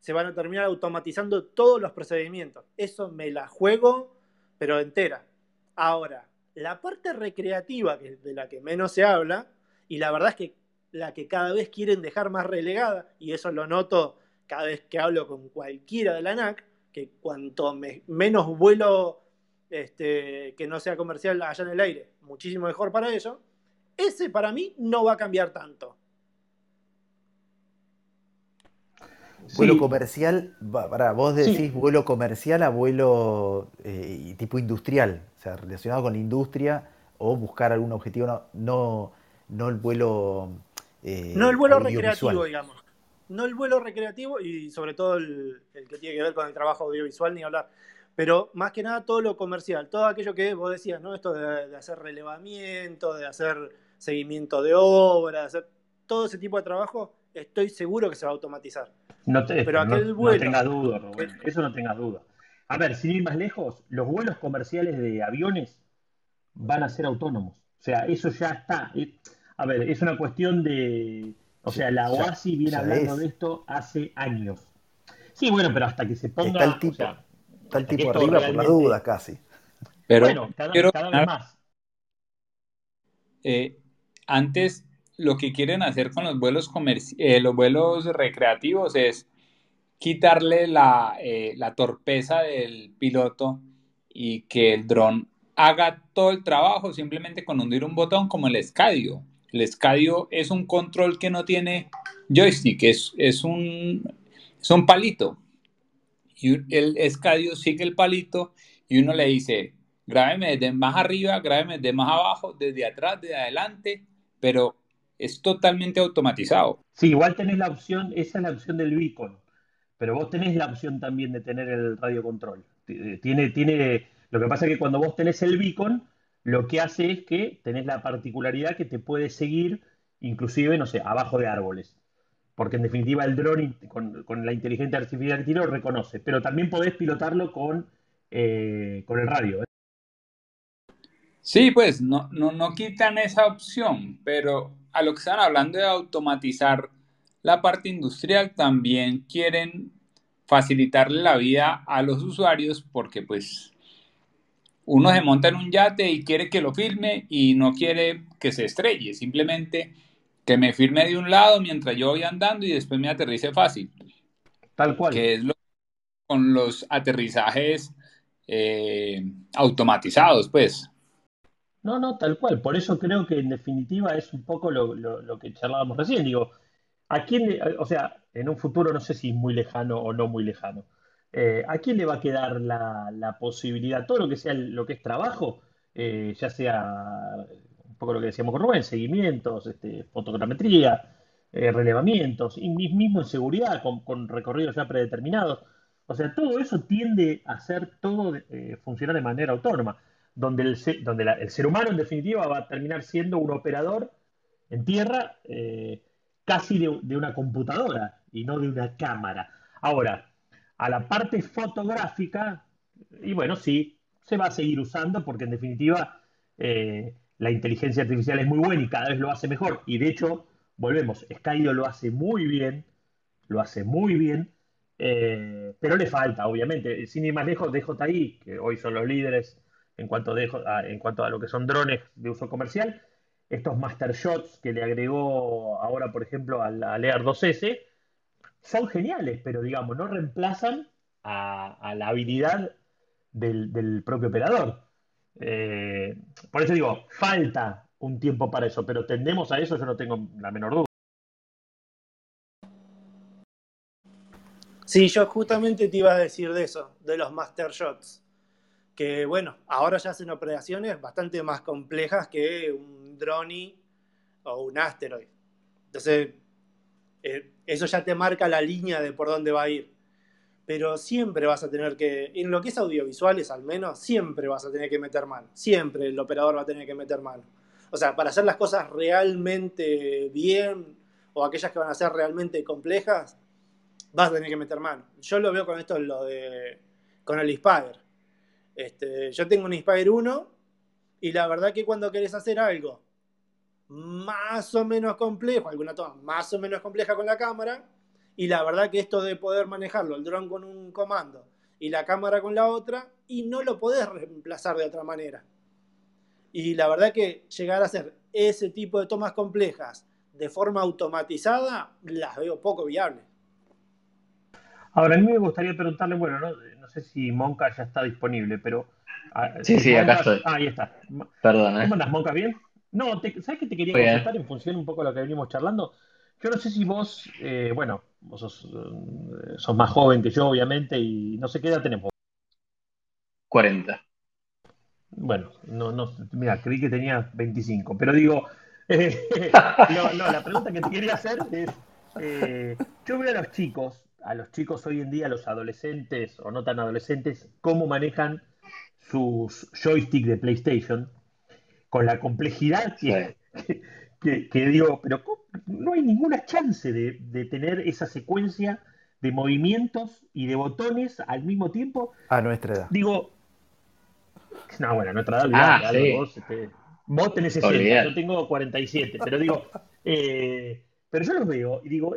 Se van a terminar automatizando todos los procedimientos. Eso me la juego, pero entera. Ahora, la parte recreativa, que es de la que menos se habla, y la verdad es que la que cada vez quieren dejar más relegada, y eso lo noto cada vez que hablo con cualquiera de la NAC, que cuanto me- menos vuelo este, que no sea comercial allá en el aire, muchísimo mejor para ello. Ese para mí no va a cambiar tanto. Vuelo Sí. comercial, pará, vos decís Sí. vuelo comercial a vuelo eh, tipo industrial, o sea, relacionado con la industria o buscar algún objetivo, no, no, no el vuelo eh, No el vuelo recreativo, digamos. No el vuelo recreativo y sobre todo el, el que tiene que ver con el trabajo audiovisual, ni hablar. Pero más que nada todo lo comercial, todo aquello que vos decías, ¿no? Esto de, de hacer relevamiento, de hacer seguimiento de obra, de hacer todo ese tipo de trabajo, estoy seguro que se va a automatizar. No, te, Pero no- aquel no vuelo- tengas duda, Rubén. Eso no tengas duda. A ver, sin ir más lejos, los vuelos comerciales de aviones van a ser autónomos. O sea, eso ya está. A ver, es una cuestión de. O sea, la Ya- OASI viene ya hablando es. de esto hace años. Sí, bueno, pero hasta que se ponga. Está el o tipo, sea, está el hasta que tipo arriba por las realmente- dudas casi. Pero bueno, cada, quiero cada vez más. eh, antes lo que quieren hacer con los vuelos eh, los vuelos recreativos es quitarle la, eh, la torpeza del piloto y que el dron haga todo el trabajo simplemente con hundir un botón como el escadio. El escadio es un control que no tiene joystick, es, es, un, es un palito. Y el escadio sigue el palito y uno le dice, grábeme desde más arriba, grábeme desde más abajo, desde atrás, desde adelante, pero es totalmente automatizado. Sí, igual tenés la opción, esa es la opción del beacon, pero vos tenés la opción también de tener el radio control. T- Tiene, tiene, lo que pasa es que cuando vos tenés el beacon, lo que hace es que tenés la particularidad que te puede seguir, inclusive, no sé, abajo de árboles. Porque en definitiva el dron con, con la inteligencia artificial que tiene lo reconoce, pero también podés pilotarlo con, eh, con el radio. ¿eh? Sí, pues no, no, no quitan esa opción, pero a lo que están hablando de automatizar la parte industrial, también quieren facilitarle la vida a los usuarios porque pues uno se monta en un yate y quiere que lo filme y no quiere que se estrelle, simplemente que me filme de un lado mientras yo voy andando y después me aterrice fácil, Tal cual. que es lo con los aterrizajes eh, automatizados, pues. No, no, tal cual. Por eso creo que en definitiva es un poco lo, que charlábamos recién. Digo, ¿a quién le, o sea, en un futuro no sé si muy lejano o no muy lejano, eh, ¿a quién le va a quedar la, la posibilidad, todo lo que sea lo que es trabajo, eh, ya sea un poco lo que decíamos con Rubén, seguimientos, este, fotogrametría, eh, relevamientos, y mi- mismo en seguridad, con, con recorridos ya predeterminados? O sea, todo eso tiende a hacer todo funcionar de manera autónoma donde el, ser humano en definitiva va a terminar siendo un operador en tierra eh, casi de, de una computadora y no de una cámara. Ahora, a la parte fotográfica, y bueno, sí, se va a seguir usando porque en definitiva eh, la inteligencia artificial es muy buena y cada vez lo hace mejor. Y de hecho, volvemos, Skydio lo hace muy bien, lo hace muy bien, eh, pero le falta, obviamente. Sin ir más lejos, DJI, que hoy son los líderes en cuanto, a, lo que son drones de uso comercial, estos Master Shots que le agregó ahora, por ejemplo, al, al Air 2S, son geniales, pero digamos, no reemplazan a, la habilidad del, del propio operador. Eh, por eso digo, falta un tiempo para eso, pero tendemos a eso, yo no tengo la menor duda. Sí, yo justamente te iba a decir de eso, de los Master Shots. Que bueno, ahora ya hacen operaciones bastante más complejas que un drone o un asteroid. Entonces, eh, eso ya te marca la línea de por dónde va a ir. Pero siempre vas a tener que, en lo que es audiovisuales al menos, siempre vas a tener que meter mano. Siempre el operador va a tener que meter mano. O sea, para hacer las cosas realmente bien o aquellas que van a ser realmente complejas, vas a tener que meter mano. Yo lo veo con esto, lo de, con el Inspire. Este, yo tengo un Inspire 1 y la verdad que cuando querés hacer algo más o menos complejo, alguna toma más o menos compleja con la cámara, y la verdad que esto de poder manejarlo, el dron con un comando y la cámara con la otra, y no lo podés reemplazar de otra manera. Y la verdad que llegar a hacer ese tipo de tomas complejas de forma automatizada, las veo poco viables. Ahora, a mí me gustaría preguntarle, bueno, no, sé si Monca ya está disponible, pero... Ah, sí, sí, acá estoy. Ah, ahí está. Perdón, ¿Cómo andas, Monca? ¿Bien? No, ¿sabes qué te quería consultar en función un poco de lo que venimos charlando? Yo no sé si vos, eh, bueno, vos eh, sos, más joven que yo, obviamente, y no sé qué edad tenemos. 40. Bueno, no, no, mira, creí que tenía 25, pero digo, eh, no, no, la pregunta que te quería hacer es, yo veo a los chicos, a los chicos hoy en día, a los adolescentes o no tan adolescentes, cómo manejan sus joysticks de PlayStation con la complejidad que, que, digo, pero no hay ninguna chance de, tener esa secuencia de movimientos y de botones al mismo tiempo. A nuestra edad. Digo, no, bueno, a nuestra edad, ah, vos, este, vos, tenés 60, yo tengo 47, pero digo, eh, pero yo los veo y digo,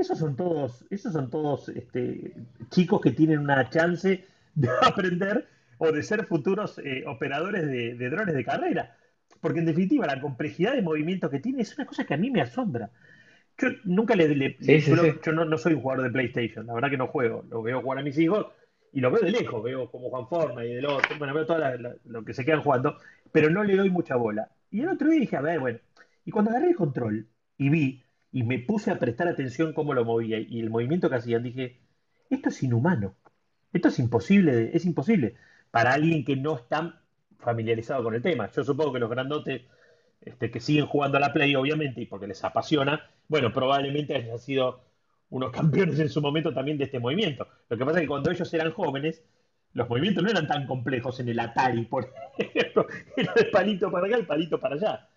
esos son todos, esos son todos este, chicos que tienen una chance de aprender o de ser futuros eh, operadores de, drones de carrera. Porque en definitiva la complejidad de movimiento que tiene es una cosa que a mí me asombra. Yo nunca le... yo, no, soy un jugador de PlayStation, la verdad que no juego. Lo veo jugar a mis hijos y lo veo de lejos, veo como Juan Forma y del otro, bueno, veo todo lo que se quedan jugando, pero no le doy mucha bola. Y el otro día dije, a ver, bueno, y cuando agarré el control y vi y me puse a prestar atención cómo lo movía y el movimiento que hacían, dije, esto es inhumano, esto es imposible, es imposible para alguien que no está familiarizado con el tema. Yo supongo que los grandotes este, que siguen jugando a la Play, obviamente, y porque les apasiona, bueno, probablemente hayan sido unos campeones en su momento también de este movimiento. Lo que pasa es que cuando ellos eran jóvenes, los movimientos no eran tan complejos en el Atari, por ejemplo, era de palito para acá y palito para allá.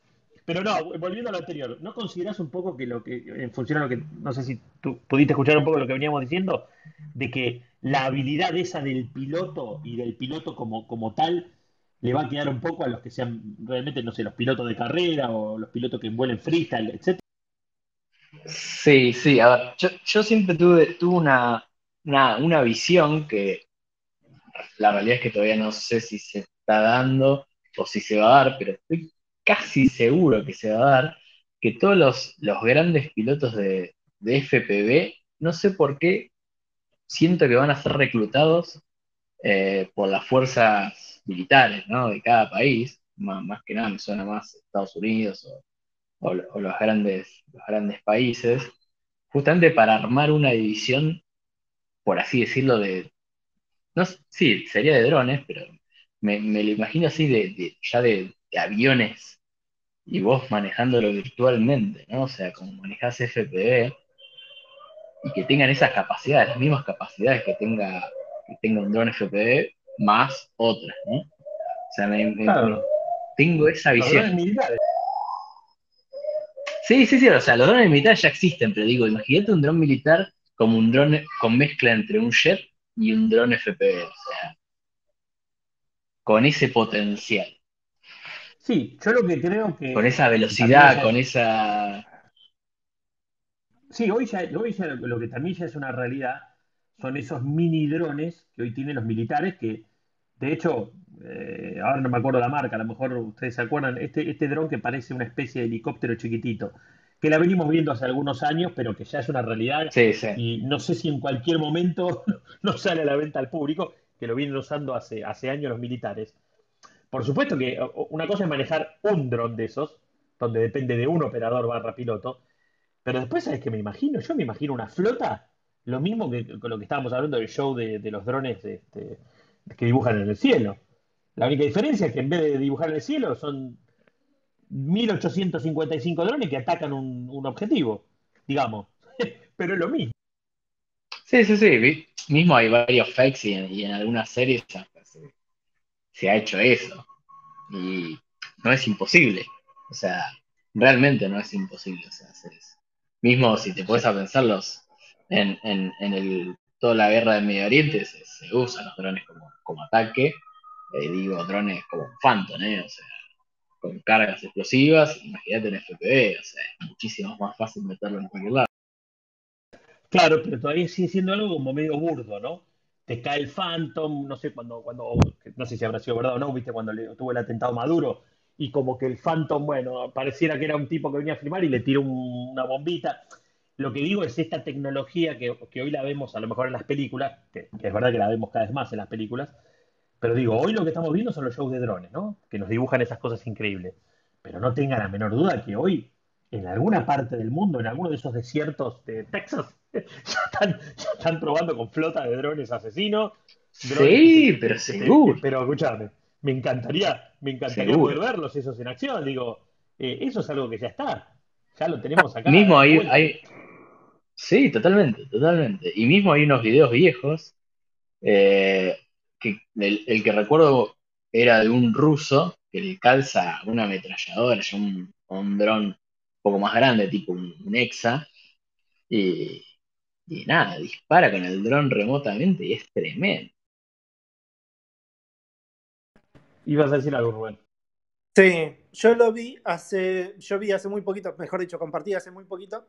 Pero no, volviendo a lo anterior, ¿no consideras un poco que lo que, en función a lo que, no sé si tú pudiste escuchar un poco lo que veníamos diciendo, de que la habilidad esa del piloto y del piloto como, como tal le va a quedar un poco a los que sean realmente, no sé, los pilotos de carrera o los pilotos que vuelen freestyle, etc. Sí, sí, ver, yo, siempre tuve, tuve una, una, visión que la realidad es que todavía no sé si se está dando o si se va a dar, pero estoy casi seguro que se va a dar, que todos los, los grandes pilotos de, de FPV, no sé por qué, siento que van a ser reclutados eh, por las fuerzas militares ¿no? de cada país, más, que nada me suena más Estados Unidos o, los, grandes, los grandes países, justamente para armar una división, por así decirlo, de, no, sí, sería de drones, pero me, lo imagino así de, ya de, aviones y vos manejándolo virtualmente, ¿no? O sea, como manejás FPV y que tengan esas capacidades, las mismas capacidades que tenga tengo un dron FPV más otras, ¿no? O sea, tengo esa visión. Sí, sí, sí, o sea, los drones militares ya existen, pero digo, imagínate un dron militar como un dron con mezcla entre un jet y un dron FPV, o sea, con ese potencial. Sí, yo lo que creo que... Con esa velocidad, con esa... Sí, hoy ya, hoy ya lo que también ya es una realidad son esos mini drones que hoy tienen los militares, que de hecho, eh, ahora no me acuerdo la marca, a lo mejor ustedes se acuerdan, este, este dron que parece una especie de helicóptero chiquitito, que la venimos viendo hace algunos años, pero que ya es una realidad. Y no sé si en cualquier momento no sale a la venta al público, que lo vienen usando hace, hace años los militares. Por supuesto que una cosa es manejar un dron de esos, donde depende de un operador barra piloto, pero después, ¿sabes qué me imagino? Yo me imagino una flota lo mismo que con lo que estábamos hablando del show de, los drones que dibujan en el cielo. La única diferencia es que en vez de dibujar en el cielo son 1855 drones que atacan un, objetivo, digamos. Pero es lo mismo. Sí, sí, sí. Mismo hay varios fakes y en, algunas series se, ha hecho eso. Y no es imposible. O sea, realmente no es imposible hacer eso. Mismo si te puedes a pensar los, en, en, en el, toda la guerra del Medio Oriente se, se usan los drones como, como ataque. Eh, digo, drones como un Phantom, ¿eh? O sea, con cargas explosivas, imagínate en FPV, o sea, es muchísimo más fácil meterlo en cualquier lado. Claro, pero todavía sigue siendo algo como medio burdo, ¿no? Te cae el Phantom, no sé cuando, cuando, no sé si habrá sido verdad o no, viste, cuando tuvo el atentado Maduro, y como que el Phantom, bueno, pareciera que era un tipo que venía a filmar y le tiró un- una bombita. Lo que digo es esta tecnología que, que hoy la vemos a lo mejor en las películas, que, que es verdad que la vemos cada vez más en las películas, pero digo, hoy lo que estamos viendo son los shows de drones, ¿no? Que nos dibujan esas cosas increíbles. Pero no tenga la menor duda que hoy, en alguna parte del mundo, en alguno de esos desiertos de Texas, ya están, ya están probando con flota de drones asesinos. drones Sí, pero seguro. pero escúchame, me encantaría, me encantaría Seguro. poder verlos esos en acción. Digo, eh, eso es algo que ya está. Ya lo tenemos acá. Mismo de hay, hay, sí, totalmente, totalmente. Y mismo hay unos videos viejos, eh, que el, el que recuerdo era de un ruso que le calza una ametralladora, un, un dron poco más grande, tipo un, un Exa, y, y nada, dispara con el dron remotamente y es tremendo. Ibas a decir algo, Rubén. Sí, yo lo vi hace, yo vi hace muy poquito, mejor dicho, compartí hace muy poquito,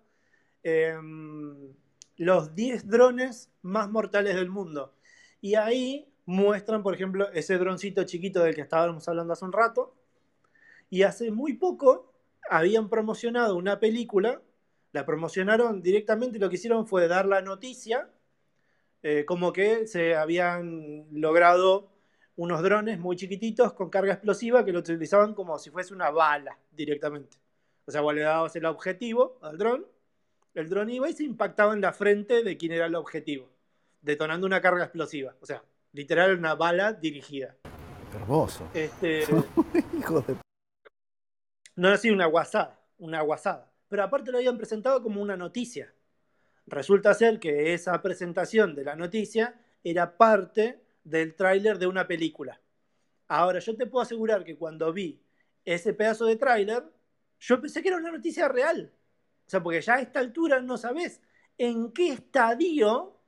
em, los 10 drones más mortales del mundo. Y ahí muestran, por ejemplo, ese droncito chiquito del que estábamos hablando hace un rato. Y hace muy poco habían promocionado una película, la promocionaron directamente y lo que hicieron fue dar la noticia, eh, como que se habían logrado unos drones muy chiquititos con carga explosiva que lo utilizaban como si fuese una bala directamente. O sea, vos le dabas el objetivo al dron, el dron iba y se impactaba en la frente de quien era el objetivo, detonando una carga explosiva. O sea, literal una bala dirigida. Hermoso. Este, Hijo de... no ha sido una guasada, una guasada. Pero aparte lo habían presentado como una noticia. Resulta ser que esa presentación de la noticia era parte del tráiler de una película. Ahora, yo te puedo asegurar que cuando vi ese pedazo de tráiler, yo pensé que era una noticia real. O sea, porque ya a esta altura no sabes en qué estadio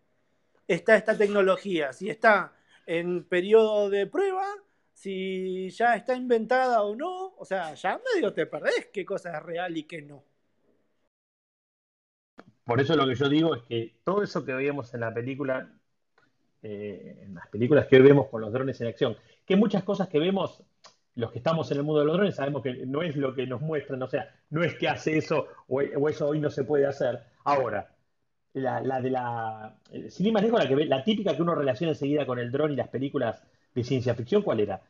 está esta tecnología. Si está en periodo de prueba, si ya está inventada o no. O sea, ya medio te perdés qué cosa es real y qué no. Por eso lo que yo digo es que todo eso que veíamos en la película, eh, en las películas que hoy vemos con los drones en acción, que muchas cosas que vemos, los que estamos en el mundo de los drones, sabemos que no es lo que nos muestran, o sea, no es que hace eso o, eso hoy no se puede hacer. Ahora, la, de la, eh, sin ir más lejos, la, que la típica que uno relaciona enseguida con el dron y las películas de ciencia ficción, ¿cuál era?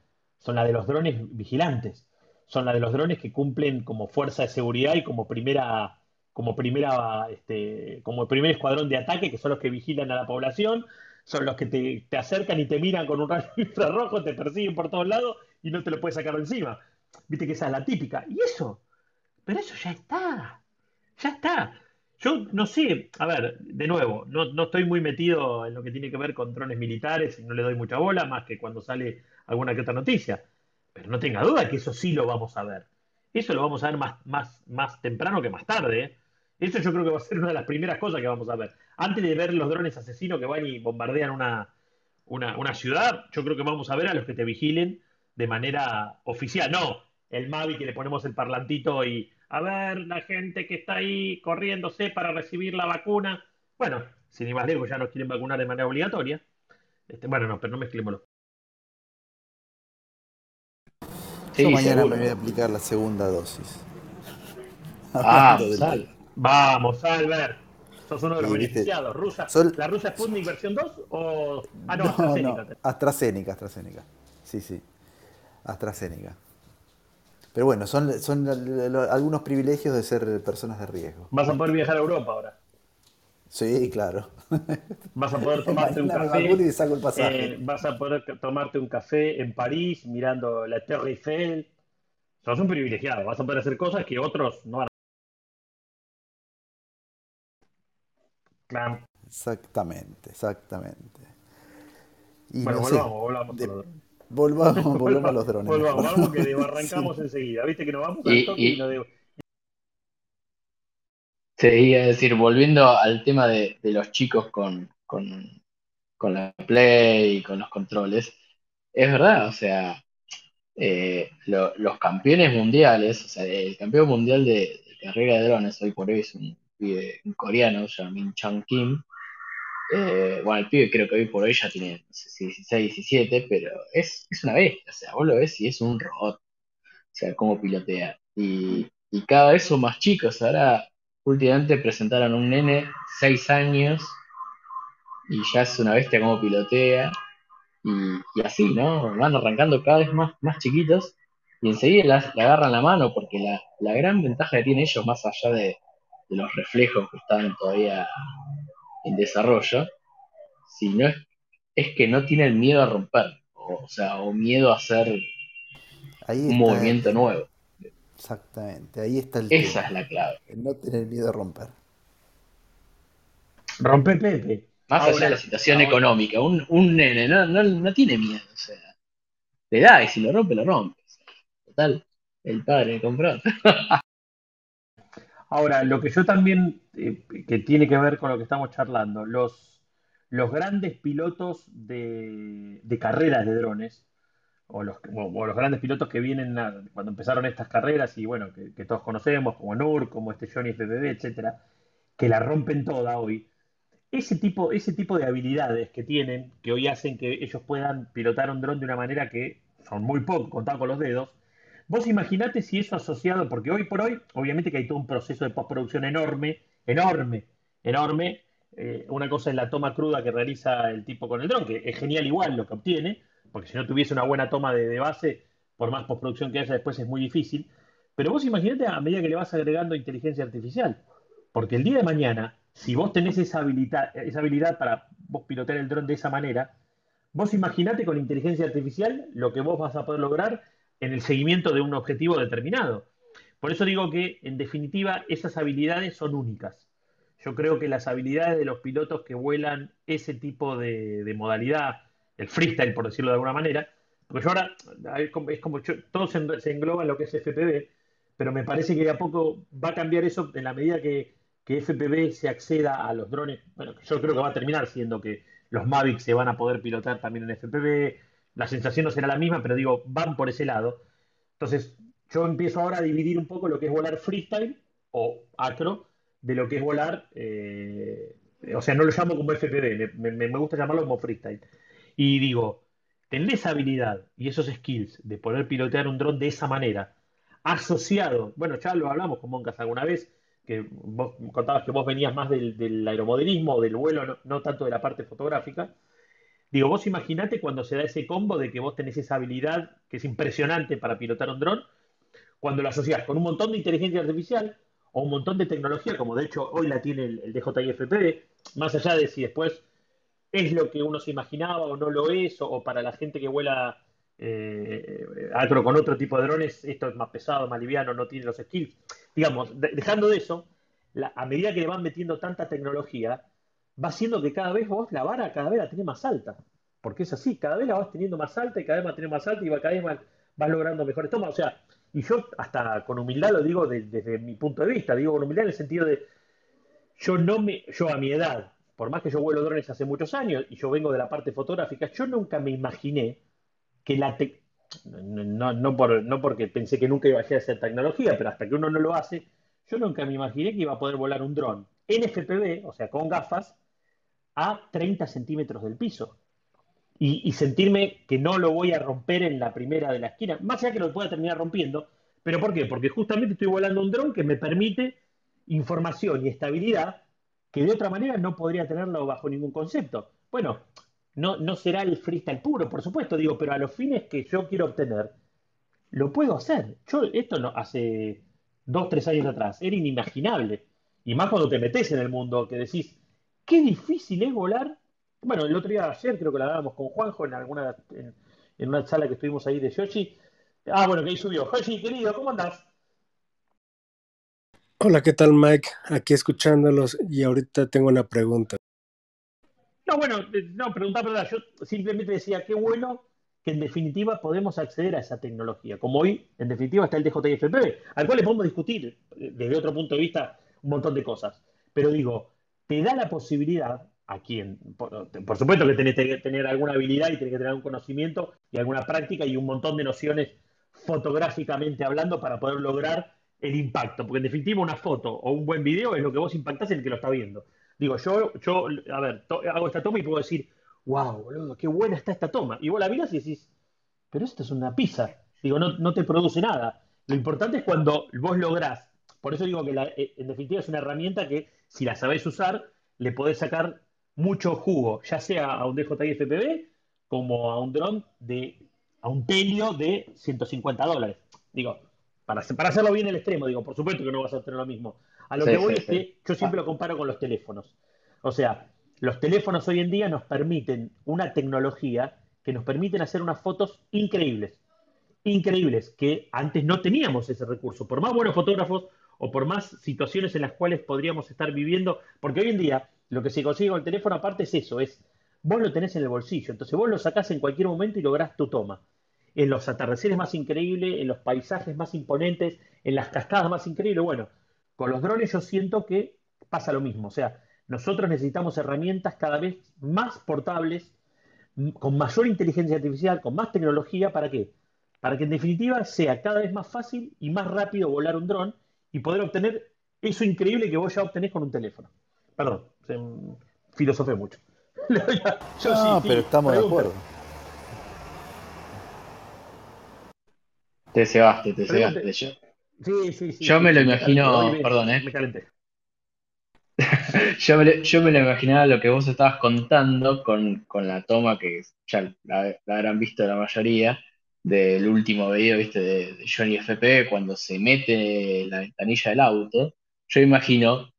Son la de los drones vigilantes, son la de los drones que cumplen como fuerza de seguridad y como primera como primera, este, como primer escuadrón de ataque, que son los que vigilan a la población, son los que te, te acercan y te miran con un rayo infrarrojo, te persiguen por todos lados y no te lo puedes sacar encima. Viste que esa es la típica. Y eso, pero eso ya está, ya está. Yo no sé, a ver, de nuevo, no, no estoy muy metido en lo que tiene que ver con drones militares y no le doy mucha bola, más que cuando sale alguna que otra noticia. Pero no tenga duda que eso sí lo vamos a ver. Eso lo vamos a ver más, más, más temprano que más tarde. ¿eh? Eso yo creo que va a ser una de las primeras cosas que vamos a ver. Antes de ver los drones asesinos que van y bombardean una, una, una ciudad, yo creo que vamos a ver a los que te vigilen de manera oficial. No, el Mavi que le ponemos el parlantito y a ver la gente que está ahí corriéndose para recibir la vacuna. Bueno, sin ir más lejos, ya nos quieren vacunar de manera obligatoria. Este, bueno, no, pero no mezclémoslo. Yo mañana seguro. me voy a aplicar la segunda dosis. Ah, del- sal. Vamos, Albert. Sos uno de los beneficiados. ¿Rusa, Sol- ¿La rusa Sputnik versión 2 o.? Ah, no, No, AstraZeneca. no, AstraZeneca, AstraZeneca. Sí, sí. AstraZeneca. Pero bueno, son, son algunos privilegios de ser personas de riesgo. Vas a poder viajar a Europa ahora. Sí, claro. Vas a poder tomarte un y café. saco el pasaje. eh, vas a poder tomarte un café en París mirando la Torre Eiffel. Sos un privilegiado. Vas a poder hacer cosas que otros no Claro. Exactamente, exactamente. Y Bueno, no sé, volvamos, volvamos. de- los drones. Volvamos, volvamos a los drones. Volvamos, vamos que arrancamos enseguida. Viste que nos vamos al Y- toque y- y no debo- te iba a decir, volviendo al tema de, de los chicos con, con, con la Play y con los controles, es verdad, o sea, eh, lo- los campeones mundiales, o sea, el campeón mundial de, de carrera de drones hoy por hoy es un, un coreano, se llama Min Chang Kim. Eh, bueno, el pibe creo que hoy por hoy ya tiene, no sé si 16, 17, pero es, es una bestia, o sea, vos lo ves y es un robot, o sea, cómo pilotea. Y, y cada vez son más chicos, ahora últimamente presentaron un nene, 6 años, y ya es una bestia cómo pilotea. Y, y así, ¿no? Van arrancando cada vez más, más chiquitos y enseguida las- le agarran la mano porque la, la gran ventaja que tienen ellos, más allá de, de los reflejos que están todavía en desarrollo, si no es, es que no tienen miedo a romper, o, o sea, o miedo a hacer Ahí un movimiento nuevo. exactamente, ahí está el Esa tema. es la clave. el No tener miedo a romper. Rompe Pepe. Más allá de la situación ahora, económica, un, un nene no, no, no tiene miedo, o sea, le da y si lo rompe, lo rompe. O sea, total, el padre compró. ahora, lo que yo también, eh, que tiene que ver con lo que estamos charlando, los, los grandes pilotos de, de carreras de drones, o los, los grandes pilotos que vienen a- cuando empezaron estas carreras y bueno, que, todos conocemos, como Nur, como este Johnny FPV, etcétera, que la rompen toda hoy. Ese tipo, ese tipo de habilidades que tienen, que hoy hacen que ellos puedan pilotar un dron de una manera que son muy poco, contado con los dedos, vos imaginate si eso asociado, porque hoy por hoy, obviamente que hay todo un proceso de postproducción enorme, enorme, enorme. Eh, una cosa es la toma cruda que realiza el tipo con el dron, que es genial igual lo que obtiene, porque si no tuviese una buena toma de, de base, por más postproducción que haya después es muy difícil. Pero vos imaginate a medida que le vas agregando inteligencia artificial. Porque el día de mañana, si vos tenés esa habilidad, esa habilidad para vos pilotear el dron de esa manera, vos imaginate con inteligencia artificial lo que vos vas a poder lograr en el seguimiento de un objetivo determinado. Por eso digo que, en definitiva, esas habilidades son únicas. Yo creo que las habilidades de los pilotos que vuelan ese tipo de, modalidad, el freestyle, por decirlo de alguna manera, porque yo ahora, es como, es como yo- todo se, se engloba en lo que es FPV, pero me parece que de a poco va a cambiar eso en la medida que, que FPV se acceda a los drones. Bueno, yo creo que va a terminar siendo que los Mavic se van a poder pilotar también en FPV. La sensación no será la misma, pero digo, van por ese lado. Entonces, yo empiezo ahora a dividir un poco lo que es volar freestyle o acro de lo que es volar, eh, o sea, no lo llamo como FPV, me, me- me gusta llamarlo como freestyle. Y digo, tener esa habilidad y esos skills de poder pilotear un dron de esa manera, asociado, bueno, ya lo hablamos con Moncas alguna vez, que vos contabas que vos venías más del, del aeromodelismo, del vuelo, no, no tanto de la parte fotográfica. Digo, vos imaginate cuando se da ese combo de que vos tenés esa habilidad que es impresionante para pilotar un dron, cuando lo asociás con un montón de inteligencia artificial o un montón de tecnología, como de hecho hoy la tiene el, el DJI-FPV, más allá de si después es lo que uno se imaginaba o no lo es, o, para la gente que vuela eh, acro con otro tipo de drones, esto es más pesado, más liviano, no tiene los skills. Digamos, de- dejando de eso, a medida que le van metiendo tanta tecnología, va haciendo que cada vez vos la vara cada vez la tenés más alta. Porque es así, cada vez la vas teniendo más alta y cada vez va a tener más alta y cada vez más, vas logrando mejores tomas. O sea, y yo hasta con humildad lo digo de- desde mi punto de vista, digo con humildad en el sentido de, yo no me, yo a mi edad, por más que yo vuelo drones hace muchos años y yo vengo de la parte fotográfica, yo nunca me imaginé que la tec- no, no, por, no porque pensé que nunca iba a llegar a ser tecnología, pero hasta que uno no lo hace, yo nunca me imaginé que iba a poder volar un dron en FPV, o sea, con gafas, a 30 centímetros del piso. Y, sentirme que no lo voy a romper en la primera de la esquina, más allá que lo pueda terminar rompiendo. ¿Pero por qué? Porque justamente estoy volando un dron que me permite información y estabilidad que de otra manera no podría tenerlo bajo ningún concepto. Bueno, no, no será el freestyle puro, por supuesto, digo, pero a los fines que yo quiero obtener, lo puedo hacer. Yo, esto no, hace dos, tres años atrás, era inimaginable. Y más cuando te metes en el mundo, que decís, qué difícil es volar. Bueno, el otro día, ayer creo que lo hablábamos con Juanjo en alguna, en, en una sala que estuvimos ahí de Yoshi. Ah, bueno, que ahí subió. Yoshi, querido, ¿cómo andás? Hola, ¿qué tal Mike? Aquí escuchándolos y ahorita tengo una pregunta. No, bueno, eh, no, preguntar verdad. Yo simplemente decía, qué bueno que en definitiva podemos acceder a esa tecnología. Como hoy, en definitiva, está el DJI-FPV, al cual le podemos discutir eh, desde otro punto de vista un montón de cosas. Pero digo, te da la posibilidad a quien, por, supuesto que tenés que tener alguna habilidad y tenés que tener algún conocimiento y alguna práctica y un montón de nociones fotográficamente hablando para poder lograr el impacto, porque en definitiva una foto o un buen video es lo que vos impactás en el que lo está viendo. Digo, yo, yo a ver, hago esta toma y puedo decir, wow, boludo, qué buena está esta toma. Y vos la miras y decís, pero esto es una pizza. Digo, no, no te produce nada. Lo importante es cuando vos lográs, por eso digo que la, eh, en definitiva es una herramienta que si la sabés usar, le podés sacar mucho jugo, ya sea a un DJI FPV como a un dron de, a un telio de 150 dólares. Digo, para, para hacerlo bien el extremo, digo, por supuesto que no vas a obtener lo mismo. A lo Sí, que voy sí, es que sí. yo siempre lo comparo con los teléfonos. O sea, los teléfonos hoy en día nos permiten una tecnología que nos permiten hacer unas fotos increíbles. Increíbles, que antes no teníamos ese recurso. Por más buenos fotógrafos o por más situaciones en las cuales podríamos estar viviendo, porque hoy en día lo que se consigue con el teléfono aparte es eso, es vos lo tenés en el bolsillo, entonces vos lo sacás en cualquier momento y lográs tu toma. En los atardeceres más increíbles, en los paisajes más imponentes, en las cascadas más increíbles. Bueno, con los drones yo siento que pasa lo mismo. O sea, nosotros necesitamos herramientas cada vez más portables, con mayor inteligencia artificial, con más tecnología, ¿para qué? Para que en definitiva sea cada vez más fácil y más rápido volar un dron y poder obtener eso increíble que vos ya obtenés con un teléfono. Perdón, se- filosofé mucho. Yo No, sí, sí, pero estamos de acuerdo. Te cebaste, te Pregunte. cebaste. Yo, Sí, sí, sí, yo sí, me lo imagino, me, perdón, ¿eh? me calenté. Yo me, lo- yo me lo imaginaba lo que vos estabas contando con, con la toma que ya la, la habrán visto la mayoría del último video, viste, de, Johnny FP cuando se mete en la ventanilla del auto. Yo imagino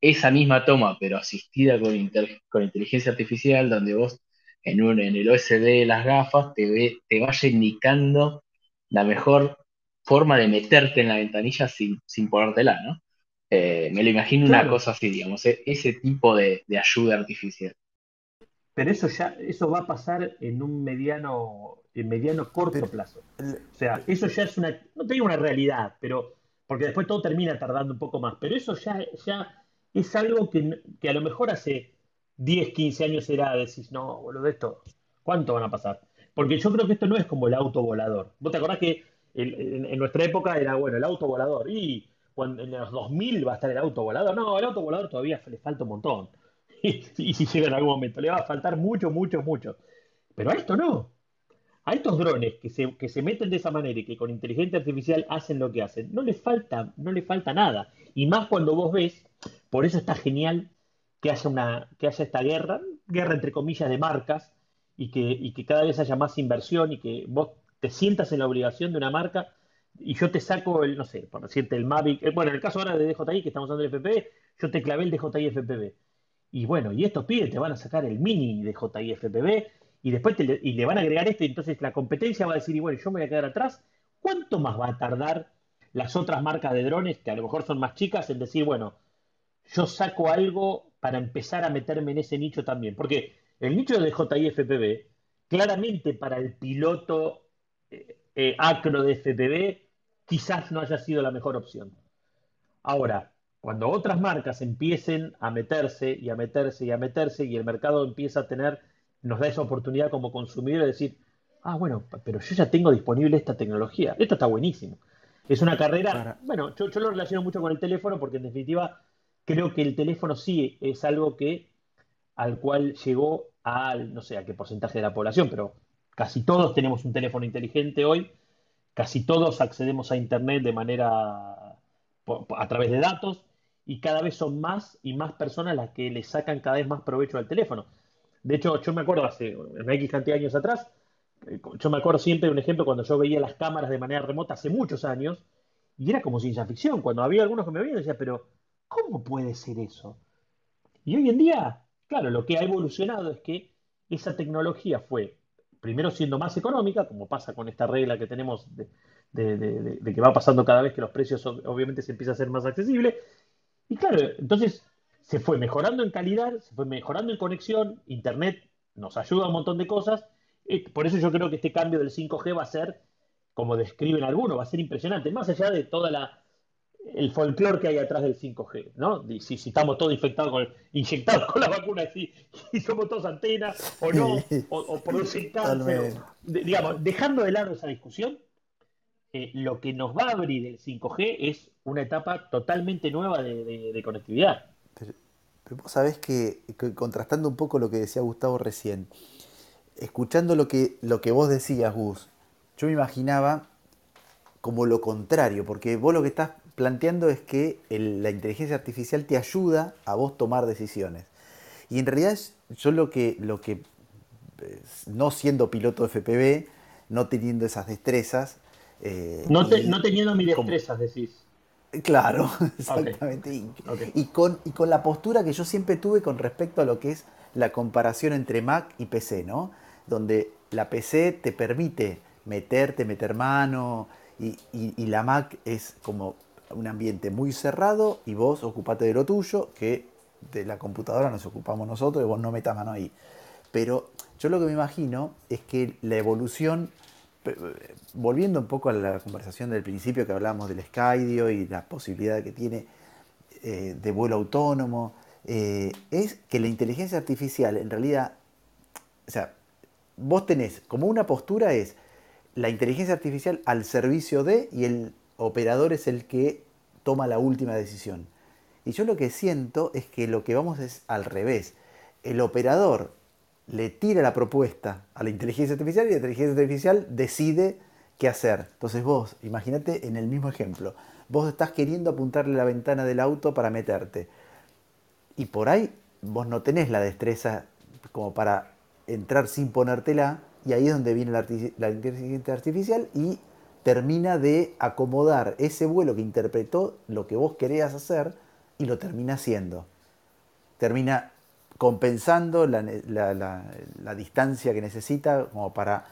esa misma toma, pero asistida con, con inteligencia artificial, donde vos en, un, en el OSD de las gafas te, ve, te vaya indicando la mejor forma de meterte en la ventanilla sin, sin ponértela, ¿no? Eh, me lo imagino una cosa así, digamos, e- ese tipo de, de ayuda artificial. pero eso ya, eso va a pasar en un mediano, en mediano corto Pero, plazo. O sea, eso ya es una, no te digo una realidad, pero, porque después todo termina tardando un poco más, pero eso ya, ya es algo que, que a lo mejor hace 10, 15 años era, decís, no, boludo, esto, ¿cuánto van a pasar? Porque yo creo que esto no es como el auto volador. ¿Vos te acordás que el- en, en nuestra época era, bueno, el auto volador, y cuando, en los 2000 va a estar el auto volador? No, el auto volador todavía le falta un montón. Y, y si llega en algún momento, le va a faltar mucho, mucho, mucho. Pero a esto no. A estos drones que se, que se meten de esa manera y que con inteligencia artificial hacen lo que hacen, no les falta, no les falta nada. Y más cuando vos ves, por eso está genial que haya una, que haya esta guerra, guerra entre comillas de marcas, y que, y que cada vez haya más inversión y que vos te sientas en la obligación de una marca y yo te saco el, no sé, por decirte el Mavic, eh, bueno, en el caso ahora de DJI que estamos usando el FPV, yo te clavé el DJI FPV. Y bueno, y estos pibes te van a sacar el mini DJI FPV y después y le van a agregar este, entonces la competencia va a decir, y bueno, yo me voy a quedar atrás. ¿Cuánto más va a tardar las otras marcas de drones, que a lo mejor son más chicas, en decir, bueno, yo saco algo para empezar a meterme en ese nicho también? Porque el nicho de DJI FPV, claramente para el piloto eh, eh, acro de FPV, quizás no haya sido la mejor opción. Ahora, cuando otras marcas empiecen a meterse y a meterse y a meterse y el mercado empieza a tener, nos da esa oportunidad como consumidor de decir, ah, bueno, pero yo ya tengo disponible esta tecnología, esto está buenísimo. Es una carrera, para, bueno, yo, yo lo relaciono mucho con el teléfono porque en definitiva creo que el teléfono sí es algo que al cual llegó al, no sé a qué porcentaje de la población, pero casi todos tenemos un teléfono inteligente hoy, casi todos accedemos a Internet de manera a través de datos y cada vez son más y más personas las que le sacan cada vez más provecho al teléfono. De hecho, yo me acuerdo hace una X cantidad de años atrás, eh, yo me acuerdo siempre de un ejemplo cuando yo veía las cámaras de manera remota hace muchos años y era como ciencia ficción. Cuando había algunos que me veían decía, pero ¿cómo puede ser eso? Y hoy en día, claro, lo que ha evolucionado es que esa tecnología fue primero siendo más económica, como pasa con esta regla que tenemos de, que va pasando cada vez que los precios ob- obviamente se empieza a hacer más accesible. Y claro, entonces se fue mejorando en calidad, se fue mejorando en conexión, Internet nos ayuda a un montón de cosas. Eh, Por eso yo creo que este cambio del 5G va a ser, como describen algunos, va a ser impresionante, más allá de toda la el folclore que hay atrás del 5G, ¿no? Si, si estamos todos infectados con, inyectados con la vacuna y, y somos todos antenas o no, o, o producen cáncer. digamos, dejando de lado esa discusión, eh, lo que nos va a abrir el 5G es una etapa totalmente nueva de, conectividad. Pero, vos sabés que, contrastando un poco lo que decía Gustavo recién, escuchando lo que, lo que vos decías, Gus, yo me imaginaba como lo contrario, porque vos lo que estás planteando es que la inteligencia artificial te ayuda a vos tomar decisiones. Y en realidad yo lo que, lo que eh, no siendo piloto FPV, no teniendo esas destrezas... Eh, no, teniendo mis destrezas, decís. Claro, exactamente. Y, con, y con la postura que yo siempre tuve con respecto a lo que es la comparación entre Mac y PC, ¿no? Donde la PC te permite meterte, meter mano, y, y la Mac es como un ambiente muy cerrado y vos ocupate de lo tuyo, que de la computadora nos ocupamos nosotros y vos no metas mano ahí. Pero yo lo que me imagino es que la evolución, volviendo un poco a la conversación del principio que hablábamos del Skydio y la posibilidad que tiene eh, de vuelo autónomo, eh, es que la inteligencia artificial en realidad, o sea, vos tenés como una postura es la inteligencia artificial al servicio de y el operador es el que toma la última decisión. Y yo lo que siento es que lo que vamos es al revés. El operador le tira la propuesta a la inteligencia artificial y la inteligencia artificial decide qué hacer. Entonces vos, imagínate en el mismo ejemplo, vos estás queriendo apuntarle la ventana del auto para meterte. Y por ahí vos no tenés la destreza como para entrar sin ponértela y ahí es donde viene la, la inteligencia artificial y termina de acomodar ese vuelo que interpretó lo que vos querías hacer y lo termina haciendo. Termina compensando la, distancia que necesita como para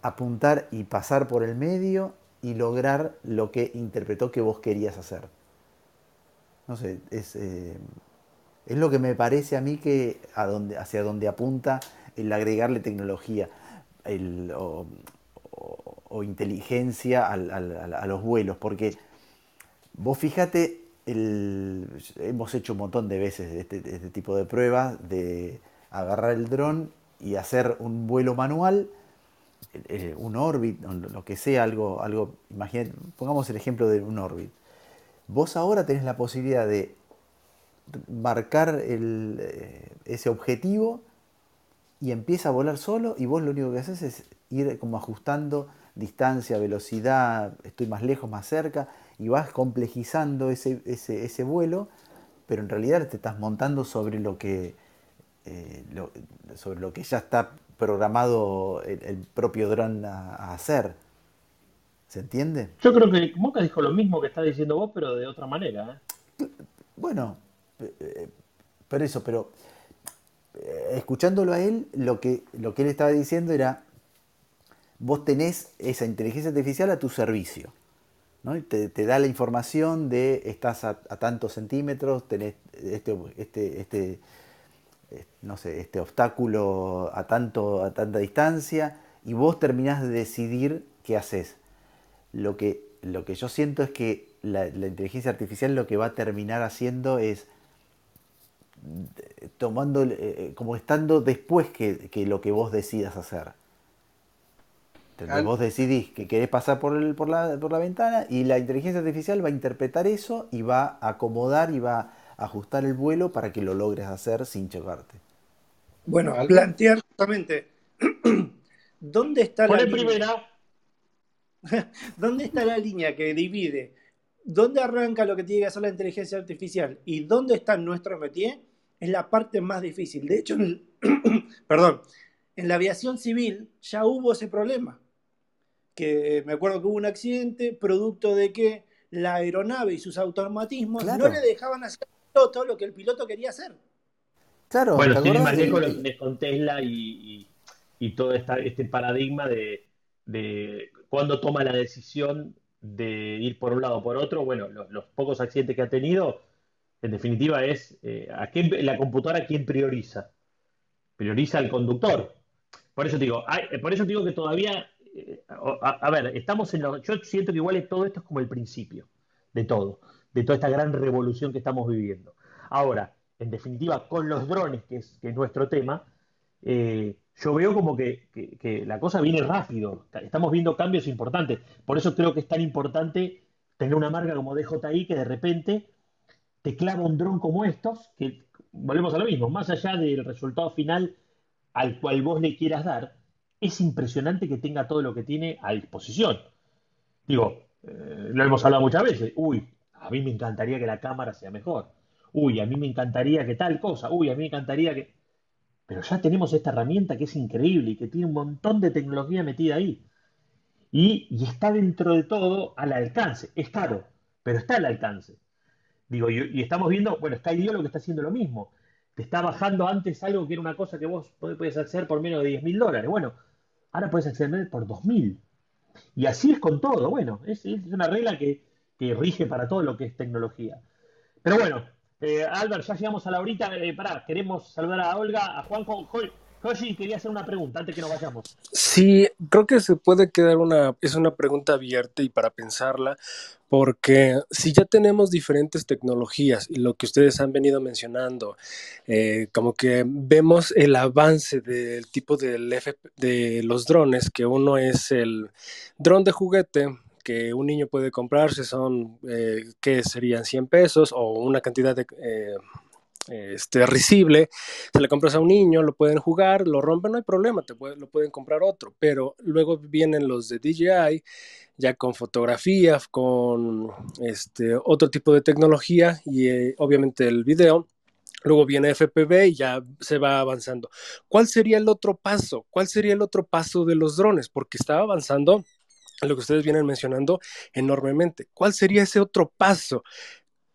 apuntar y pasar por el medio y lograr lo que interpretó que vos querías hacer. No sé, es, eh, es lo que me parece a mí que a donde, hacia donde apunta el agregarle tecnología. El, o inteligencia a los vuelos, porque vos fíjate, hemos hecho un montón de veces este, este, tipo de pruebas de agarrar el dron y hacer un vuelo manual, eh, un orbit, lo que sea, algo, algo, pongamos el ejemplo de un orbit. Vos ahora tenés la posibilidad de marcar eh, ese objetivo y empieza a volar solo y vos lo único que haces es ir como ajustando distancia, velocidad, estoy más lejos, más cerca, y vas complejizando ese, ese, vuelo, pero en realidad te estás montando sobre lo que, eh, sobre lo que ya está programado el, propio dron a, hacer. ¿Se entiende? Yo creo que Moca dijo lo mismo que está diciendo vos, pero de otra manera. ¿eh? Bueno, eh, pero eso, pero escuchándolo a él, lo que, lo que él estaba diciendo era vos tenés esa inteligencia artificial a tu servicio. ¿No? Te, da la información de estás a, tantos centímetros, tenés este, este, este, no sé, este obstáculo a, tanto, a tanta distancia y vos terminás de decidir qué haces. Lo que, lo que yo siento es que la, inteligencia artificial lo que va a terminar haciendo es tomando, eh, eh, como estando después que, que lo que vos decidas hacer. Vos decidís que querés pasar por, el, por, la, por la ventana y la inteligencia artificial va a interpretar eso y va a acomodar y va a ajustar el vuelo para que lo logres hacer sin chocarte. Bueno, plantear justamente dónde está la línea? ¿Dónde está la línea que divide dónde arranca lo que tiene que hacer la inteligencia artificial y dónde está nuestro métier? Es la parte más difícil. De hecho, perdón, en la aviación civil ya hubo ese problema que me acuerdo que hubo un accidente producto de que la aeronave y sus automatismos no le dejaban hacer todo lo que el piloto quería hacer. Claro, bueno, tiene más con, con Tesla y, todo este paradigma de, de cuando toma la decisión de ir por un lado o por otro. Bueno, los, pocos accidentes que ha tenido, en definitiva, es eh, a la computadora quién prioriza. Prioriza al conductor. Por eso digo, por eso digo que todavía a, ver, estamos en lo, yo siento que igual todo esto es como el principio de todo. de toda esta gran revolución que estamos viviendo. Ahora, en definitiva, con los drones, que es, nuestro tema, eh, yo veo como que, que- que la cosa viene rápido. Estamos viendo cambios importantes. Por eso creo que es tan importante tener una marca como DJI que de repente te clava un dron como estos, que volvemos a lo mismo, más allá del resultado final al cual vos le quieras dar, es impresionante que tenga todo lo que tiene a disposición. Digo, eh, lo hemos hablado muchas veces. Uy, a mí me encantaría que la cámara sea mejor. Uy, a mí me encantaría que tal cosa. Uy, a mí me encantaría que... Pero ya tenemos esta herramienta que es increíble y que tiene un montón de tecnología metida ahí. Y, está dentro de todo al alcance. Es caro, pero está al alcance. Digo, y, estamos viendo, bueno, Skydio lo que está haciendo lo mismo. Te está bajando antes algo que era una cosa que vos podés hacer por menos de 10 mil dólares. Bueno, ahora puedes acceder por 2 mil. Y así es con todo. Bueno, es, es una regla que, rige para todo lo que es tecnología. Pero bueno, eh, Albert, ya llegamos a la horita. Eh, pará, queremos saludar a Olga, a Juanjo. Jo- Joshi, quería hacer una pregunta antes que nos vayamos. Sí, creo que se puede quedar una, es una pregunta abierta y para pensarla, porque si ya tenemos diferentes tecnologías y lo que ustedes han venido mencionando, eh, como que vemos el avance del tipo del F- de los drones, que uno es el dron de juguete que un niño puede comprarse, son, eh, que serían 100 pesos o una cantidad de... eh, este, risible, se le compras a un niño, lo pueden jugar, lo rompen, no hay problema, te puede- lo pueden comprar otro, pero luego vienen los de DJI, ya con fotografía, con este, otro tipo de tecnología y eh, obviamente el video. Luego viene FPV y ya se va avanzando. ¿Cuál sería el otro paso? ¿Cuál sería el otro paso de los drones? Porque estaba avanzando, lo que ustedes vienen mencionando, enormemente. ¿Cuál sería ese otro paso?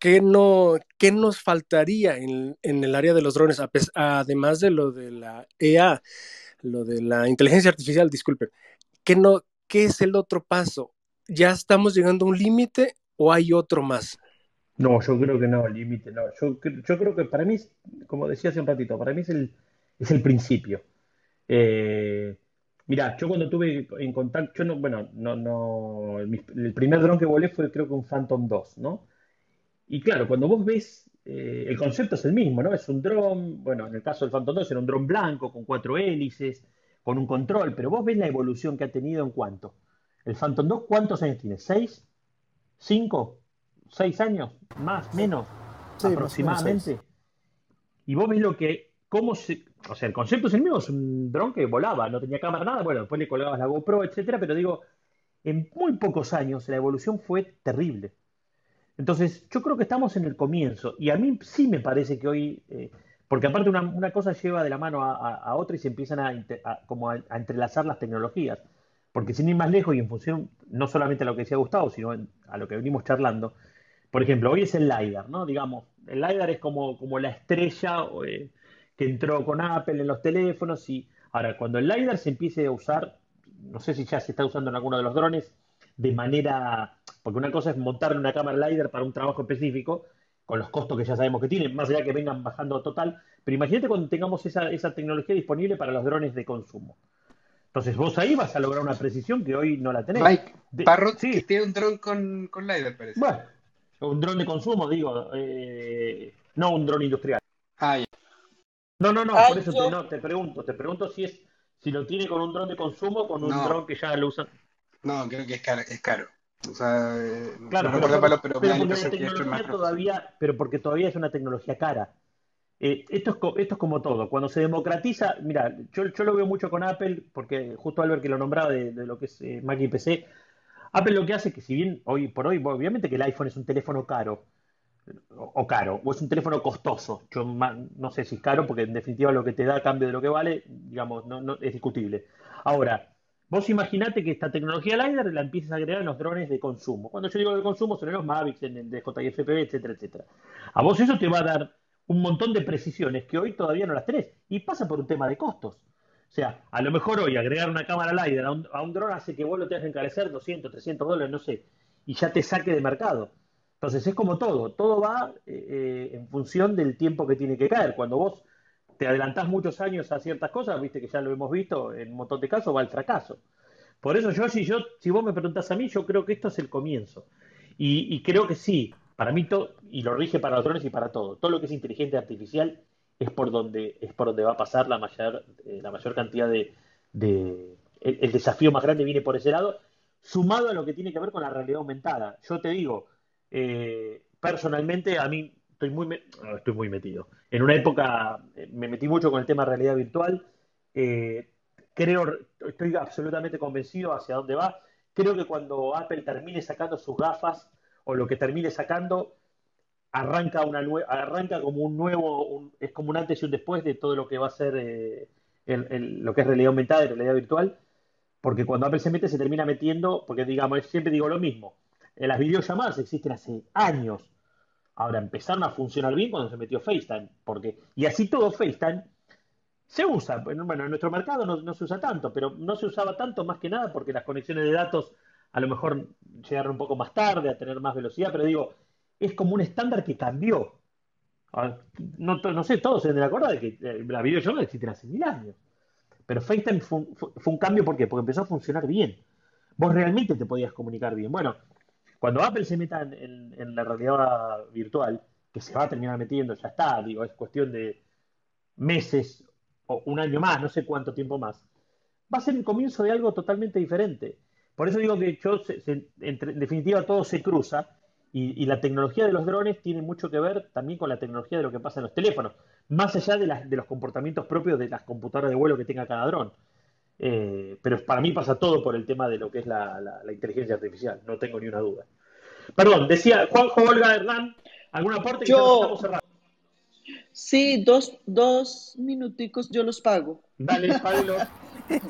¿Qué, no, qué nos faltaría en, el área de los drones, además de lo de la EA, lo de la inteligencia artificial, disculpen? ¿Qué, no, ¿Qué es el otro paso? ¿Ya estamos llegando a un límite o hay otro más? No, yo creo que no, límite, no. Yo, cre- yo creo que para mí, como decía hace un ratito, para mí es el, es el principio. Eh, mira, yo cuando tuve en contacto, yo no, bueno, no, no, mi- el primer dron que volé fue creo que un Phantom 2, ¿no? Y claro, cuando vos ves, eh, el concepto es el mismo, ¿no? Es un dron, bueno, en el caso del Phantom 2 era un dron blanco con cuatro hélices, con un control, pero vos ves la evolución que ha tenido en cuánto. El Phantom 2, ¿cuántos años tiene? ¿Seis? ¿Cinco? ¿Seis años? ¿Más? ¿Menos? Sí, más aproximadamente. Y vos ves lo que, cómo se, o sea, el concepto es el mismo, es un dron que volaba, no tenía cámara, nada, bueno, después le colgabas la GoPro, etcétera, pero digo, en muy pocos años la evolución fue terrible. Entonces, yo creo que estamos en el comienzo, y a mí sí me parece que hoy, eh, porque aparte una, una cosa lleva de la mano a, otra y se empiezan a, a- como a, entrelazar las tecnologías, porque sin ir más lejos y en función no solamente a lo que decía Gustavo, sino a lo que venimos charlando, por ejemplo, hoy es el LiDAR, ¿no? Digamos, el LiDAR es como, como la estrella eh, que entró con Apple en los teléfonos y ahora cuando el LiDAR se empiece a usar, no sé si ya se está usando en alguno de los drones de manera, porque una cosa es montarle una cámara LiDAR para un trabajo específico, con los costos que ya sabemos que tienen, más allá que vengan bajando total, pero imagínate cuando tengamos esa, esa tecnología disponible para los drones de consumo. Entonces vos ahí vas a lograr una precisión que hoy no la tenés. Mike, De- Parrot sí. que tiene un dron con, con LiDAR, parece. Bueno, un dron de consumo, digo, eh, no un dron industrial. Ah, ya. No, no, no, Ay, por eso yo- te, no, te pregunto, te pregunto si es, si lo tiene con un dron de consumo o con un No. dron que ya lo usan. No, creo que es caro. Es caro. O sea, Claro, no pero, palo, pero pero porque tecnología todavía, pero porque todavía es una tecnología cara. Eh, esto es, esto es como todo. Cuando se democratiza, mira, yo, yo lo veo mucho con Apple, porque justo Albert que lo nombraba de, de lo que es eh, Mac y PC, Apple lo que hace es que si bien hoy por hoy, obviamente que el iPhone es un teléfono caro, o, o caro, o es un teléfono costoso, yo no sé si es caro, porque en definitiva lo que te da a cambio de lo que vale, digamos, no, no- es discutible. Ahora, vos imaginate que esta tecnología LiDAR la empieces a agregar en los drones de consumo. Cuando yo digo de consumo, son en los Mavics, en el DJI FPV, etcétera, etcétera. A vos eso te va a dar un montón de precisiones que hoy todavía no las tenés. Y pasa por un tema de costos. O sea, a lo mejor hoy agregar una cámara LiDAR a un, a un dron hace que vos lo tengas que encarecer 200, 300 dólares, no sé, y ya te saque de mercado. Entonces es como todo, todo va eh, eh, en función del tiempo que tiene que caer. Cuando vos te adelantás muchos años a ciertas cosas, viste que ya lo hemos visto en un montón de casos, va al fracaso. Por eso yo, si vos me preguntás a mí, yo creo que esto es el comienzo. Y, creo que sí, Para mí, todo, y lo rige para los drones y para todo, todo lo que es inteligencia artificial es por donde, es por donde va a pasar la mayor, eh, la mayor cantidad de, el desafío más grande viene por ese lado, sumado a lo que tiene que ver con la realidad aumentada. Yo te digo, eh, personalmente a mí estoy muy, estoy muy metido. En una época eh, me metí mucho con el tema realidad virtual. eh, creo, estoy absolutamente convencido hacia dónde va. Creo que cuando Apple termine sacando sus gafas o lo que termine sacando, arranca una arranca como un nuevo, un- es como un antes y un después de todo lo que va a ser eh, lo que es realidad aumentada y realidad virtual, porque cuando Apple se mete se termina metiendo, porque digamos, siempre digo lo mismo, eh, las videollamadas existen hace años, ahora empezaron a funcionar bien cuando se metió FaceTime, porque, y así todo FaceTime se usa, bueno, en nuestro mercado no, se usa tanto, pero no se usaba tanto más que nada porque las conexiones de datos a lo mejor llegaron un poco más tarde a tener más velocidad, pero digo, es como un estándar que cambió. No, sé, todos se deben acordar de que eh, la videollamada existe hace mil años. Pero FaceTime fue- fue un cambio, ¿por qué? Porque empezó a funcionar bien. Vos realmente te podías comunicar bien. Bueno, cuando Apple se meta en, la realidad virtual, que se va a terminar metiendo, ya está, digo, es cuestión de meses o un año más, no sé cuánto tiempo más, va a ser el comienzo de algo totalmente diferente. Por eso digo que yo, se- entre- en definitiva, todo se cruza y, la tecnología de los drones tiene mucho que ver también con la tecnología de lo que pasa en los teléfonos, más allá de, las- los comportamientos propios de las computadoras de vuelo que tenga cada dron. Eh, pero para mí pasa todo por el tema de lo que es la inteligencia artificial, no tengo ni una duda. Perdón, decía Juanjo Olga Hernán, ¿algún aporte Yo, estamos cerrando? sí, dos, dos minuticos yo los pago. Dale, Pablo,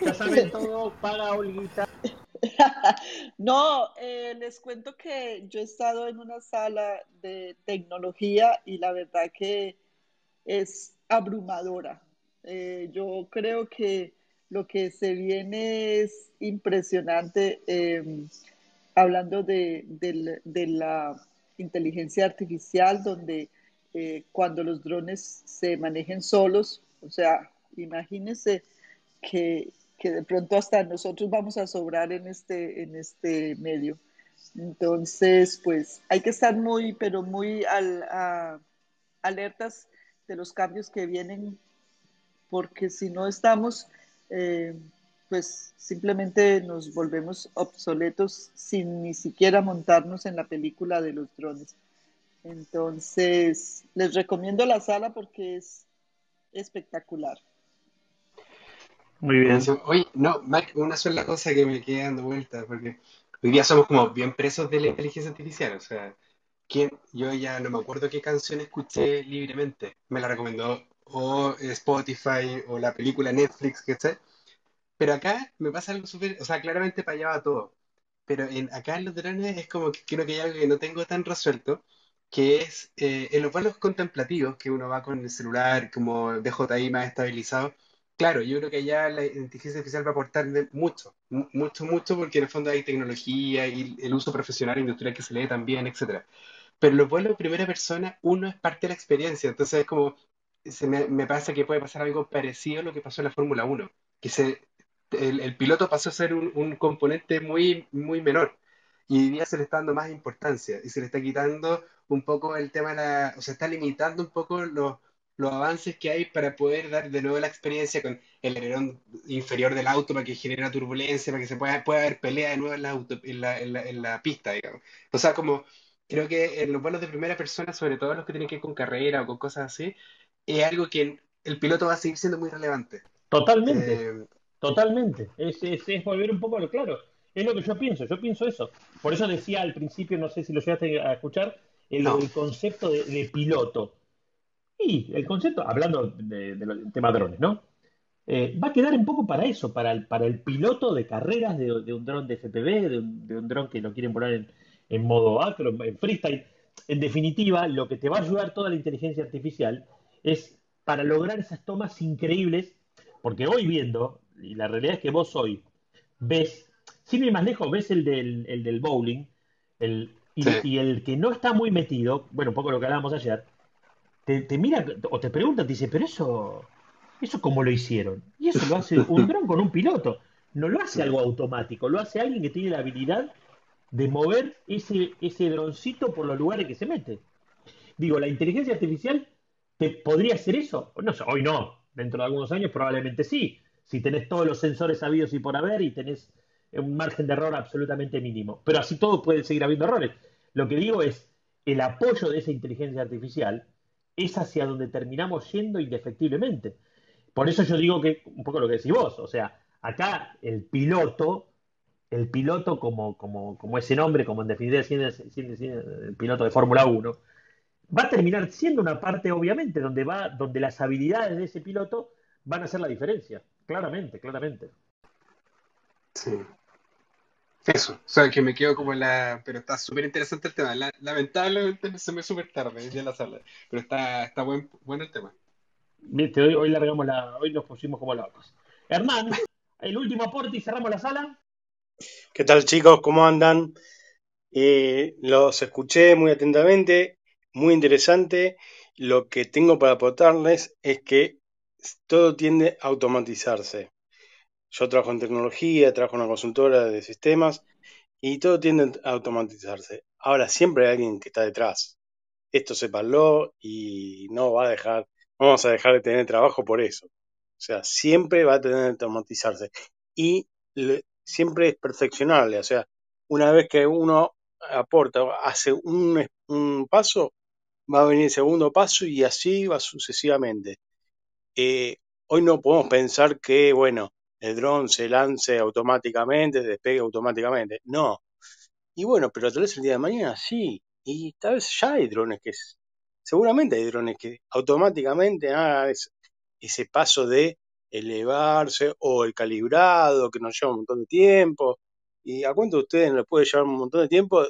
ya saben todo, paga Olguita. No, eh, les cuento que yo he estado en una sala de tecnología y la verdad que es abrumadora. Eh, yo creo que lo que se viene es impresionante, eh, hablando de, del- de la inteligencia artificial, donde eh, cuando los drones se manejen solos, o sea, imagínense que, que de pronto hasta nosotros vamos a sobrar en este, en este medio. Entonces, pues hay que estar muy, pero muy al- a- alertas de los cambios que vienen, porque si no estamos, eh, pues simplemente nos volvemos obsoletos sin ni siquiera montarnos en la película de los drones. Entonces, les recomiendo la sala porque es espectacular. Muy bien. Oye, no, Mac, una sola cosa que me queda dando vuelta, porque hoy día somos como bien presos de la inteligencia artificial. O sea, ¿quién? Yo ya no me acuerdo qué canción escuché libremente. Me la recomendó o Spotify o la película Netflix, que sé. Pero acá me pasa algo súper, o sea, claramente para allá va todo. Pero en, acá en los drones es como que creo que hay algo que no tengo tan resuelto, que es eh, en los vuelos contemplativos, que uno va con el celular como DJI más estabilizado. Claro, yo creo que ya la inteligencia artificial va a aportar mucho, mu- mucho, mucho, porque en el fondo hay tecnología y el uso profesional industrial que se lee también, etcétera. Pero los vuelos de primera persona, uno es parte de la experiencia. Entonces es como, se me, me pasa que puede pasar algo parecido a lo que pasó en la Fórmula Uno que se, el, el piloto pasó a ser un, un componente muy, muy menor. Y hoy día se le está dando más importancia y se le está quitando un poco el tema de la, o sea, está limitando un poco los, los avances que hay para poder dar de nuevo la experiencia con el alerón inferior del auto para que genere turbulencia, para que se pueda, pueda haber pelea de nuevo en la, auto, en la, en la, en la pista, digamos. O sea, como creo que en los vuelos de primera persona, sobre todo los que tienen que ver con carrera o con cosas así, es algo que el piloto va a seguir siendo muy relevante. Totalmente, Eh, totalmente. Es, es, es volver un poco a lo claro. Es lo que yo pienso, yo pienso eso. Por eso decía al principio, no sé si lo llegaste a escuchar, el, no, el concepto de, de piloto. Y el concepto, hablando de- de del tema drones, ¿no? Eh, va a quedar un poco para eso, para el, para el piloto de carreras de, de un dron de FPV, de un, de un dron que lo quieren poner en, en modo acro, en freestyle. En definitiva, lo que te va a ayudar toda la inteligencia artificial es para lograr esas tomas increíbles, porque hoy viendo, y la realidad es que vos hoy ves, sin ir más lejos, ves el del, el del bowling, el, y, sí, y el que no está muy metido, bueno, un poco lo que hablábamos ayer, te, te mira o te pregunta, te dice, pero eso, eso cómo lo hicieron. Y eso lo hace un dron con un piloto. No lo hace algo automático, lo hace alguien que tiene la habilidad de mover ese, ese droncito por los lugares que se mete. Digo, la inteligencia artificial te podría hacer eso. No, sé, hoy no, dentro de algunos años probablemente sí. Si tenés todos los sensores sabidos y por haber y tenés un margen de error absolutamente mínimo. Pero así todo puede seguir habiendo errores. Lo que digo es, el apoyo de esa inteligencia artificial es hacia donde terminamos yendo indefectiblemente. Por eso yo digo que, un poco lo que decís vos, o sea, acá el piloto, el piloto como, como, como ese nombre, como en definitiva el piloto de Fórmula 1, va a terminar siendo una parte, obviamente, donde, va, donde las habilidades de ese piloto van a hacer la diferencia. Claramente, claramente. Sí. Eso, o sea, que me quedo como en la... Pero está súper interesante el tema. lamentablemente se me súper tarde ya la sala, pero está, está buen, bueno el tema. Viste, hoy, hoy largamos la... Hoy nos pusimos como locos. Hernán, el último aporte y cerramos la sala. ¿Qué tal chicos? ¿Cómo andan? Eh, los escuché muy atentamente, muy interesante. Lo que tengo para aportarles es que todo tiende a automatizarse. Yo trabajo en tecnología, trabajo en una consultora de sistemas y todo tiende a automatizarse. Ahora siempre hay alguien que está detrás. Esto se parló y no va a dejar, vamos a dejar de tener trabajo por eso. O sea, siempre va a tener que automatizarse. Y siempre es perfeccionable. O sea, una vez que uno aporta, hace un, un paso, va a venir el segundo paso y así va sucesivamente. Eh, hoy no podemos pensar que, bueno, el dron se lance automáticamente, despegue automáticamente. No. Y bueno, pero tal vez el día de mañana sí. Y tal vez ya hay drones que, seguramente hay drones que automáticamente hagan ese, paso de elevarse o el calibrado que nos lleva un montón de tiempo. ¿Y a cuánto de ustedes les puede llevar un montón de tiempo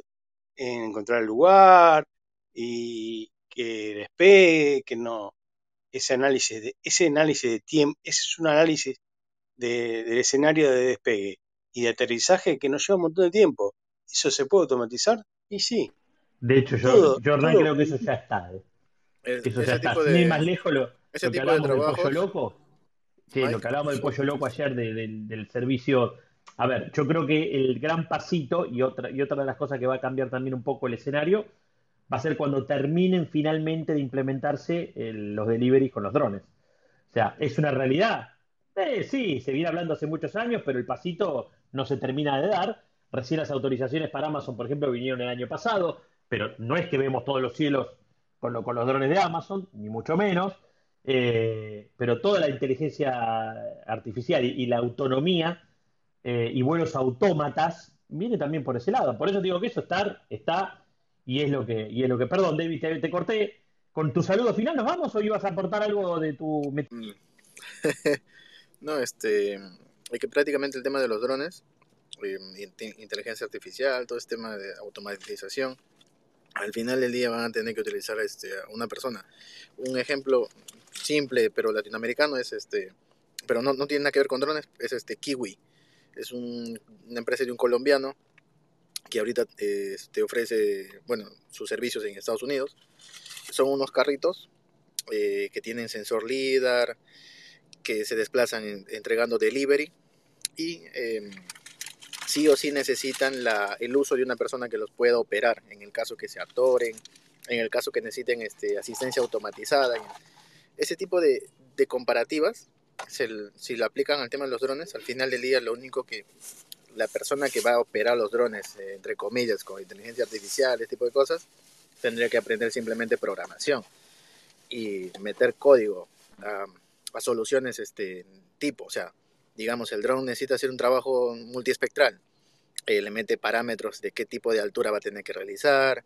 en encontrar el lugar y que despegue, que no, ese análisis de, ese análisis de tiempo, ese es un análisis del escenario de despegue y de aterrizaje que nos lleva un montón de tiempo. ¿Eso se puede automatizar? Y sí. De hecho, yo, Jordan, creo que eso ya está. ¿eh? eso ya está. De, más lejos lo, ese que hablamos del pollo loco. Sí, lo que hablamos del pollo loco ayer del servicio. A ver, yo creo que el gran pasito y otra, y otra de las cosas que va a cambiar también un poco el escenario va a ser cuando terminen finalmente de implementarse los deliveries con los drones. O sea, es una realidad. Eh, sí, se viene hablando hace muchos años, pero el pasito no se termina de dar. Recién las autorizaciones para Amazon, por ejemplo, vinieron el año pasado, pero no es que vemos todos los cielos con, los drones de Amazon, ni mucho menos. Eh, pero toda la inteligencia artificial y, la autonomía eh, y buenos autómatas viene también por ese lado. Por eso digo que eso está y es lo que, y es lo que, perdón, David, te, corté. ¿Con tu saludo final nos vamos o ibas a aportar algo de tu. No, este, hay que prácticamente el tema de los drones, eh, inteligencia artificial, todo este tema de automatización, al final del día van a tener que utilizar este, una persona. Un ejemplo simple pero latinoamericano es este, pero no, no tiene nada que ver con drones, es este Kiwi. Es una empresa de un colombiano que ahorita eh, te ofrece, bueno, sus servicios en Estados Unidos. Son unos carritos eh, que tienen sensor LIDAR, que se desplazan entregando delivery y em, sí o sí necesitan la, el uso de una persona que los pueda operar en el caso que se atoren, en el caso que necesiten este, asistencia automatizada. Ese tipo de, de comparativas, si lo aplican al tema de los drones, al final del día lo único que la persona que va a operar los drones, eh, entre comillas, con inteligencia artificial, este tipo de cosas, tendría que aprender simplemente programación y meter código a soluciones este tipo. O sea, digamos, el drone necesita hacer un trabajo multiespectral. Eh, le mete parámetros de qué tipo de altura va a tener que realizar.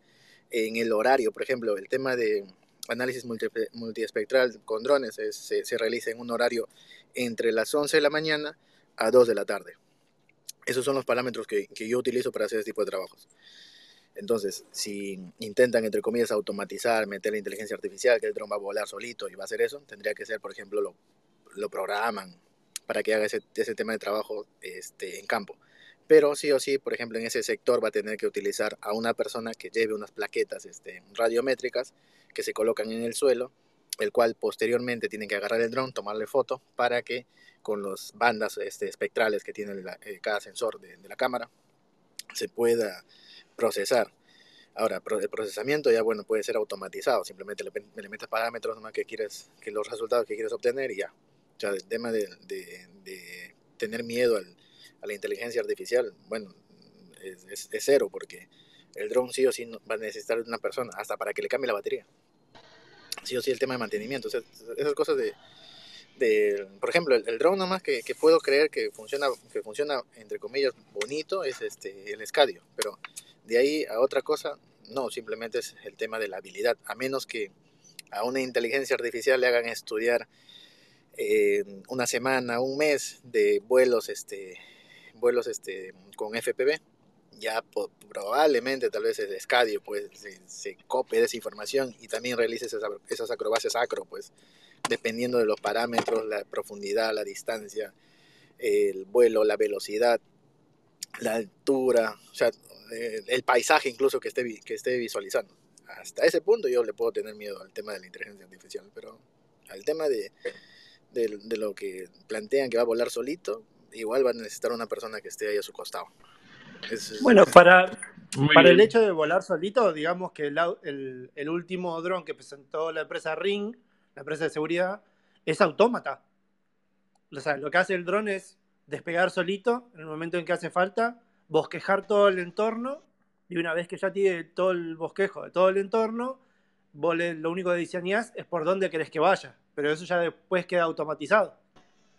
En el horario, por ejemplo, el tema de análisis multiespectral con drones se, se, realiza en un horario entre las 11 de la mañana a 2 de la tarde. Esos son los parámetros que, que yo utilizo para hacer este tipo de trabajos. Entonces, si intentan, entre comillas, automatizar, meter la inteligencia artificial, que el dron va a volar solito y va a hacer eso, tendría que ser, por ejemplo, lo, lo programan para que haga ese, ese tema de trabajo este, en campo. Pero sí o sí, por ejemplo, en ese sector va a tener que utilizar a una persona que lleve unas plaquetas este, radiométricas que se colocan en el suelo, el cual posteriormente tienen que agarrar el dron, tomarle foto para que con las bandas este, espectrales que tiene eh, cada sensor de, la cámara se pueda procesar. Ahora, el procesamiento ya, bueno, puede ser automatizado, simplemente le, le metes parámetros nomás que quieres, que los resultados que quieres obtener y ya. O sea, el tema de, tener miedo a la inteligencia artificial, bueno, es, es, cero, porque el dron sí o sí va a necesitar una persona, hasta para que le cambie la batería. Sí o sí el tema de mantenimiento, esas cosas de, por ejemplo, el, drone nomás que, que, puedo creer que funciona, que funciona entre comillas bonito es este el escadio, pero de ahí a otra cosa, no, simplemente es el tema de la habilidad, a menos que a una inteligencia artificial le hagan estudiar una semana, un mes de vuelos, este, vuelos este, con FPV, ya probablemente tal vez el escadio pues se, se de esa información y también realice esas, esas acrobacias acro, pues dependiendo de los parámetros, la profundidad, la distancia, el vuelo, la velocidad, la altura, o sea, el paisaje incluso que esté, que esté visualizando. Hasta ese punto yo le puedo tener miedo al tema de la inteligencia artificial, pero al tema de, de, lo que plantean que va a volar solito, igual va a necesitar una persona que esté ahí a su costado. Bueno, para, para el hecho de volar solito, digamos que el, el, el último dron que presentó la empresa Ring la empresa de seguridad, es autómata. O sea, lo que hace el dron es despegar solito en el momento en que hace falta, bosquejar todo el entorno, y una vez que ya tiene todo el bosquejo de todo el entorno, vos lo único que diseñás es por dónde querés que vaya, pero eso ya después queda automatizado.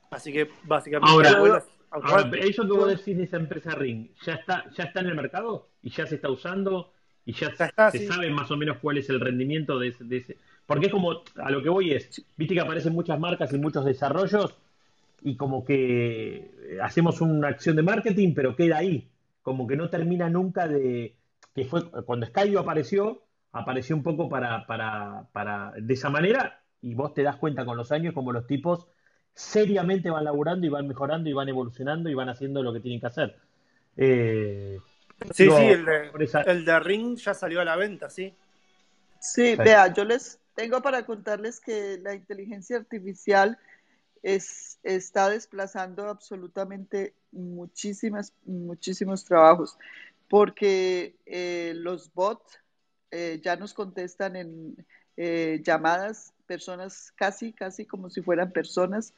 Así que básicamente... Ahora, ahora eso que vos decís de esa empresa Ring, ¿ya está, ¿ya está en el mercado? ¿Y ya se está usando? ¿Y ya, se sabe más o menos cuál es el rendimiento de de ese porque es como, a lo que voy es, viste que aparecen muchas marcas y muchos desarrollos y como que hacemos una acción de marketing, pero queda ahí. Como que no termina nunca de... que fue Cuando Skydio apareció, apareció un poco para, para, para... de esa manera y vos te das cuenta con los años como los tipos seriamente van laburando y van mejorando y van evolucionando y van haciendo lo que tienen que hacer. Eh, sí, sí, el de, el de Ring ya salió a la venta, sí. Sí, vea, yo les, tengo para contarles que la inteligencia artificial es, está desplazando absolutamente muchísimas, muchísimos trabajos, porque eh, los bots eh, ya nos contestan en eh, llamadas personas casi, casi como si fueran personas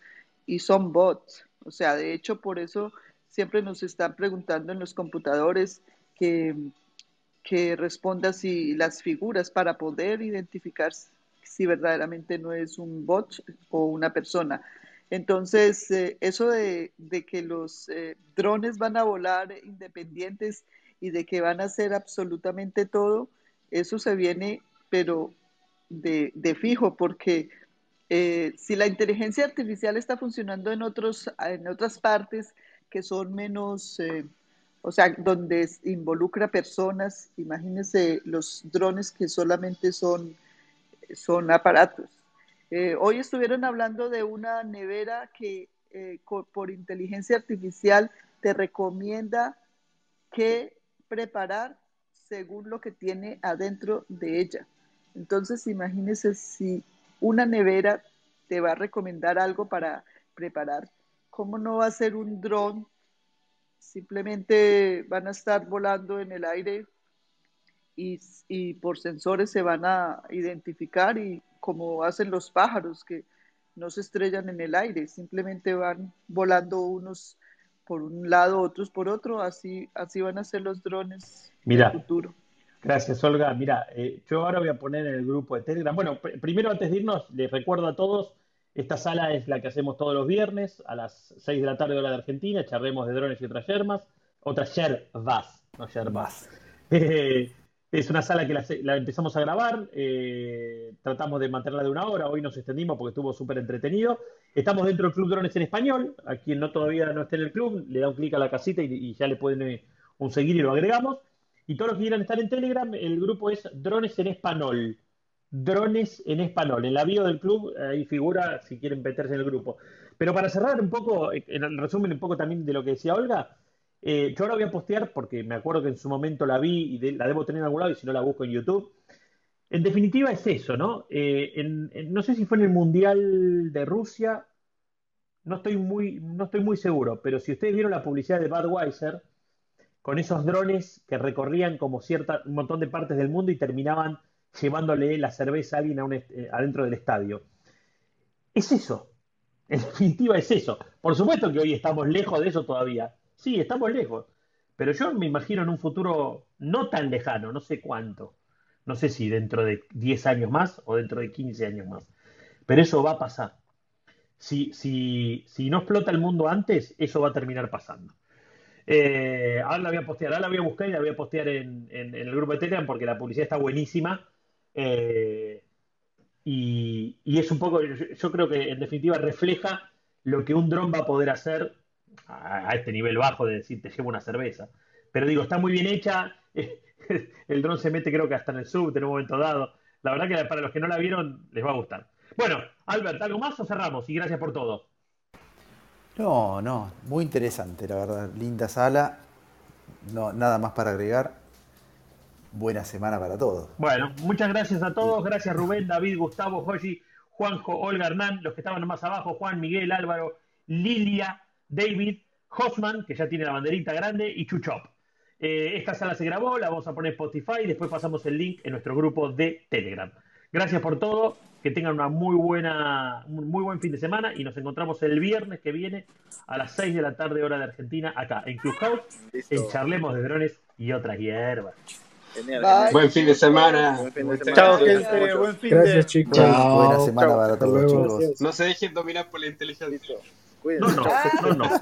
y son bots. O sea, de hecho, por eso siempre nos están preguntando en los computadores que, que responda si las figuras para poder identificar si verdaderamente no es un bot o una persona. Entonces, eh, eso de, que los eh, drones van a volar independientes y de que van a hacer absolutamente todo, eso se viene, pero de, fijo, porque eh, si la inteligencia artificial está funcionando en, otros, en otras partes que son menos, o sea, donde involucra personas, imagínense los drones que solamente son son aparatos. Eh, hoy estuvieron hablando de una nevera que eh, por inteligencia artificial te recomienda qué preparar según lo que tiene adentro de ella. Entonces, imagínese si una nevera te va a recomendar algo para preparar. ¿Cómo no va a ser un dron? Simplemente van a estar volando en el aire y, por sensores se van a identificar y como hacen los pájaros que no se estrellan en el aire, simplemente van volando unos por un lado, otros por otro, así, así van a ser los drones Mira, del futuro. Gracias, Olga. Mira, eh, yo ahora voy a poner en el grupo de Telegram. Bueno, primero antes de irnos, les recuerdo a todos, esta sala es la que hacemos todos los viernes a las 6 de la tarde hora de Argentina, charlemos de drones y otras yermas, otras yerbas, no yerbas. Es una sala que la, empezamos a grabar, eh, tratamos de mantenerla de una hora, hoy nos extendimos porque estuvo súper entretenido. Estamos dentro del Club Drones en Español, a quien no todavía no esté en el club, le da un clic a la casita y, ya le pueden eh, un seguir y lo agregamos. Y todos los que quieran estar en Telegram, el grupo es Drones en Español. Drones en Español. En la bio del club, ahí figura si quieren meterse en el grupo. Pero para cerrar un poco, en el resumen un poco también de lo que decía Olga, eh, yo ahora voy a postear porque me acuerdo que en su momento la vi y la debo tener en algún lado y si no la busco en YouTube. En definitiva es eso, ¿no? Eh, no sé si fue en el Mundial de Rusia, no estoy muy, no estoy muy seguro, pero si ustedes vieron la publicidad de Budweiser, con esos drones que recorrían como cierta, un montón de partes del mundo y terminaban llevándole la cerveza a alguien a un eh, adentro del estadio. Es eso. En definitiva es eso. Por supuesto que hoy estamos lejos de eso todavía. Sí, estamos lejos. Pero yo me imagino en un futuro no tan lejano, no sé cuánto. No sé si dentro de 10 años más o dentro de 15 años más. Pero eso va a pasar. Si, si, si no explota el mundo antes, eso va a terminar pasando. Eh, ahora la voy a postear, ahora la voy a buscar y la voy a postear en, el grupo de Telegram porque la publicidad está buenísima. Eh, y, es un poco, yo, creo que en definitiva refleja lo que un dron va a poder hacer a, a este nivel bajo de decir te llevo una cerveza. Pero digo, está muy bien hecha. El dron se mete creo que hasta en el subte en un momento dado. La verdad que para los que no la vieron les va a gustar. Bueno, Albert, ¿algo más o cerramos? Y gracias por todo. No, no, muy interesante, la verdad. Linda sala. No, nada más para agregar. Buena semana para todos. Bueno, muchas gracias a todos. Gracias Rubén, David, Gustavo, Joshi, Juanjo, Olga, Hernán, los que estaban más abajo, Juan, Miguel, Álvaro, Lilia, David, Hosman, que ya tiene la banderita grande, y Chuchop. Eh, esta sala se grabó, la vamos a poner en Spotify y después pasamos el link en nuestro grupo de Telegram. Gracias por todo, que tengan una muy buena, un muy buen fin de semana y nos encontramos el viernes que viene a las 6 de la tarde hora de Argentina acá en Clubhouse Listo. en Charlemos de Drones y otras hierbas. Genial, genial. Buen fin de semana. Buen fin de semana. Chao, gente. Buen fin Gracias, de. chicos. Chao. Buena semana Chao. para todos, luego. chicos. No se dejen dominar por la inteligencia. No, Cuídense. no, Chao. no, no.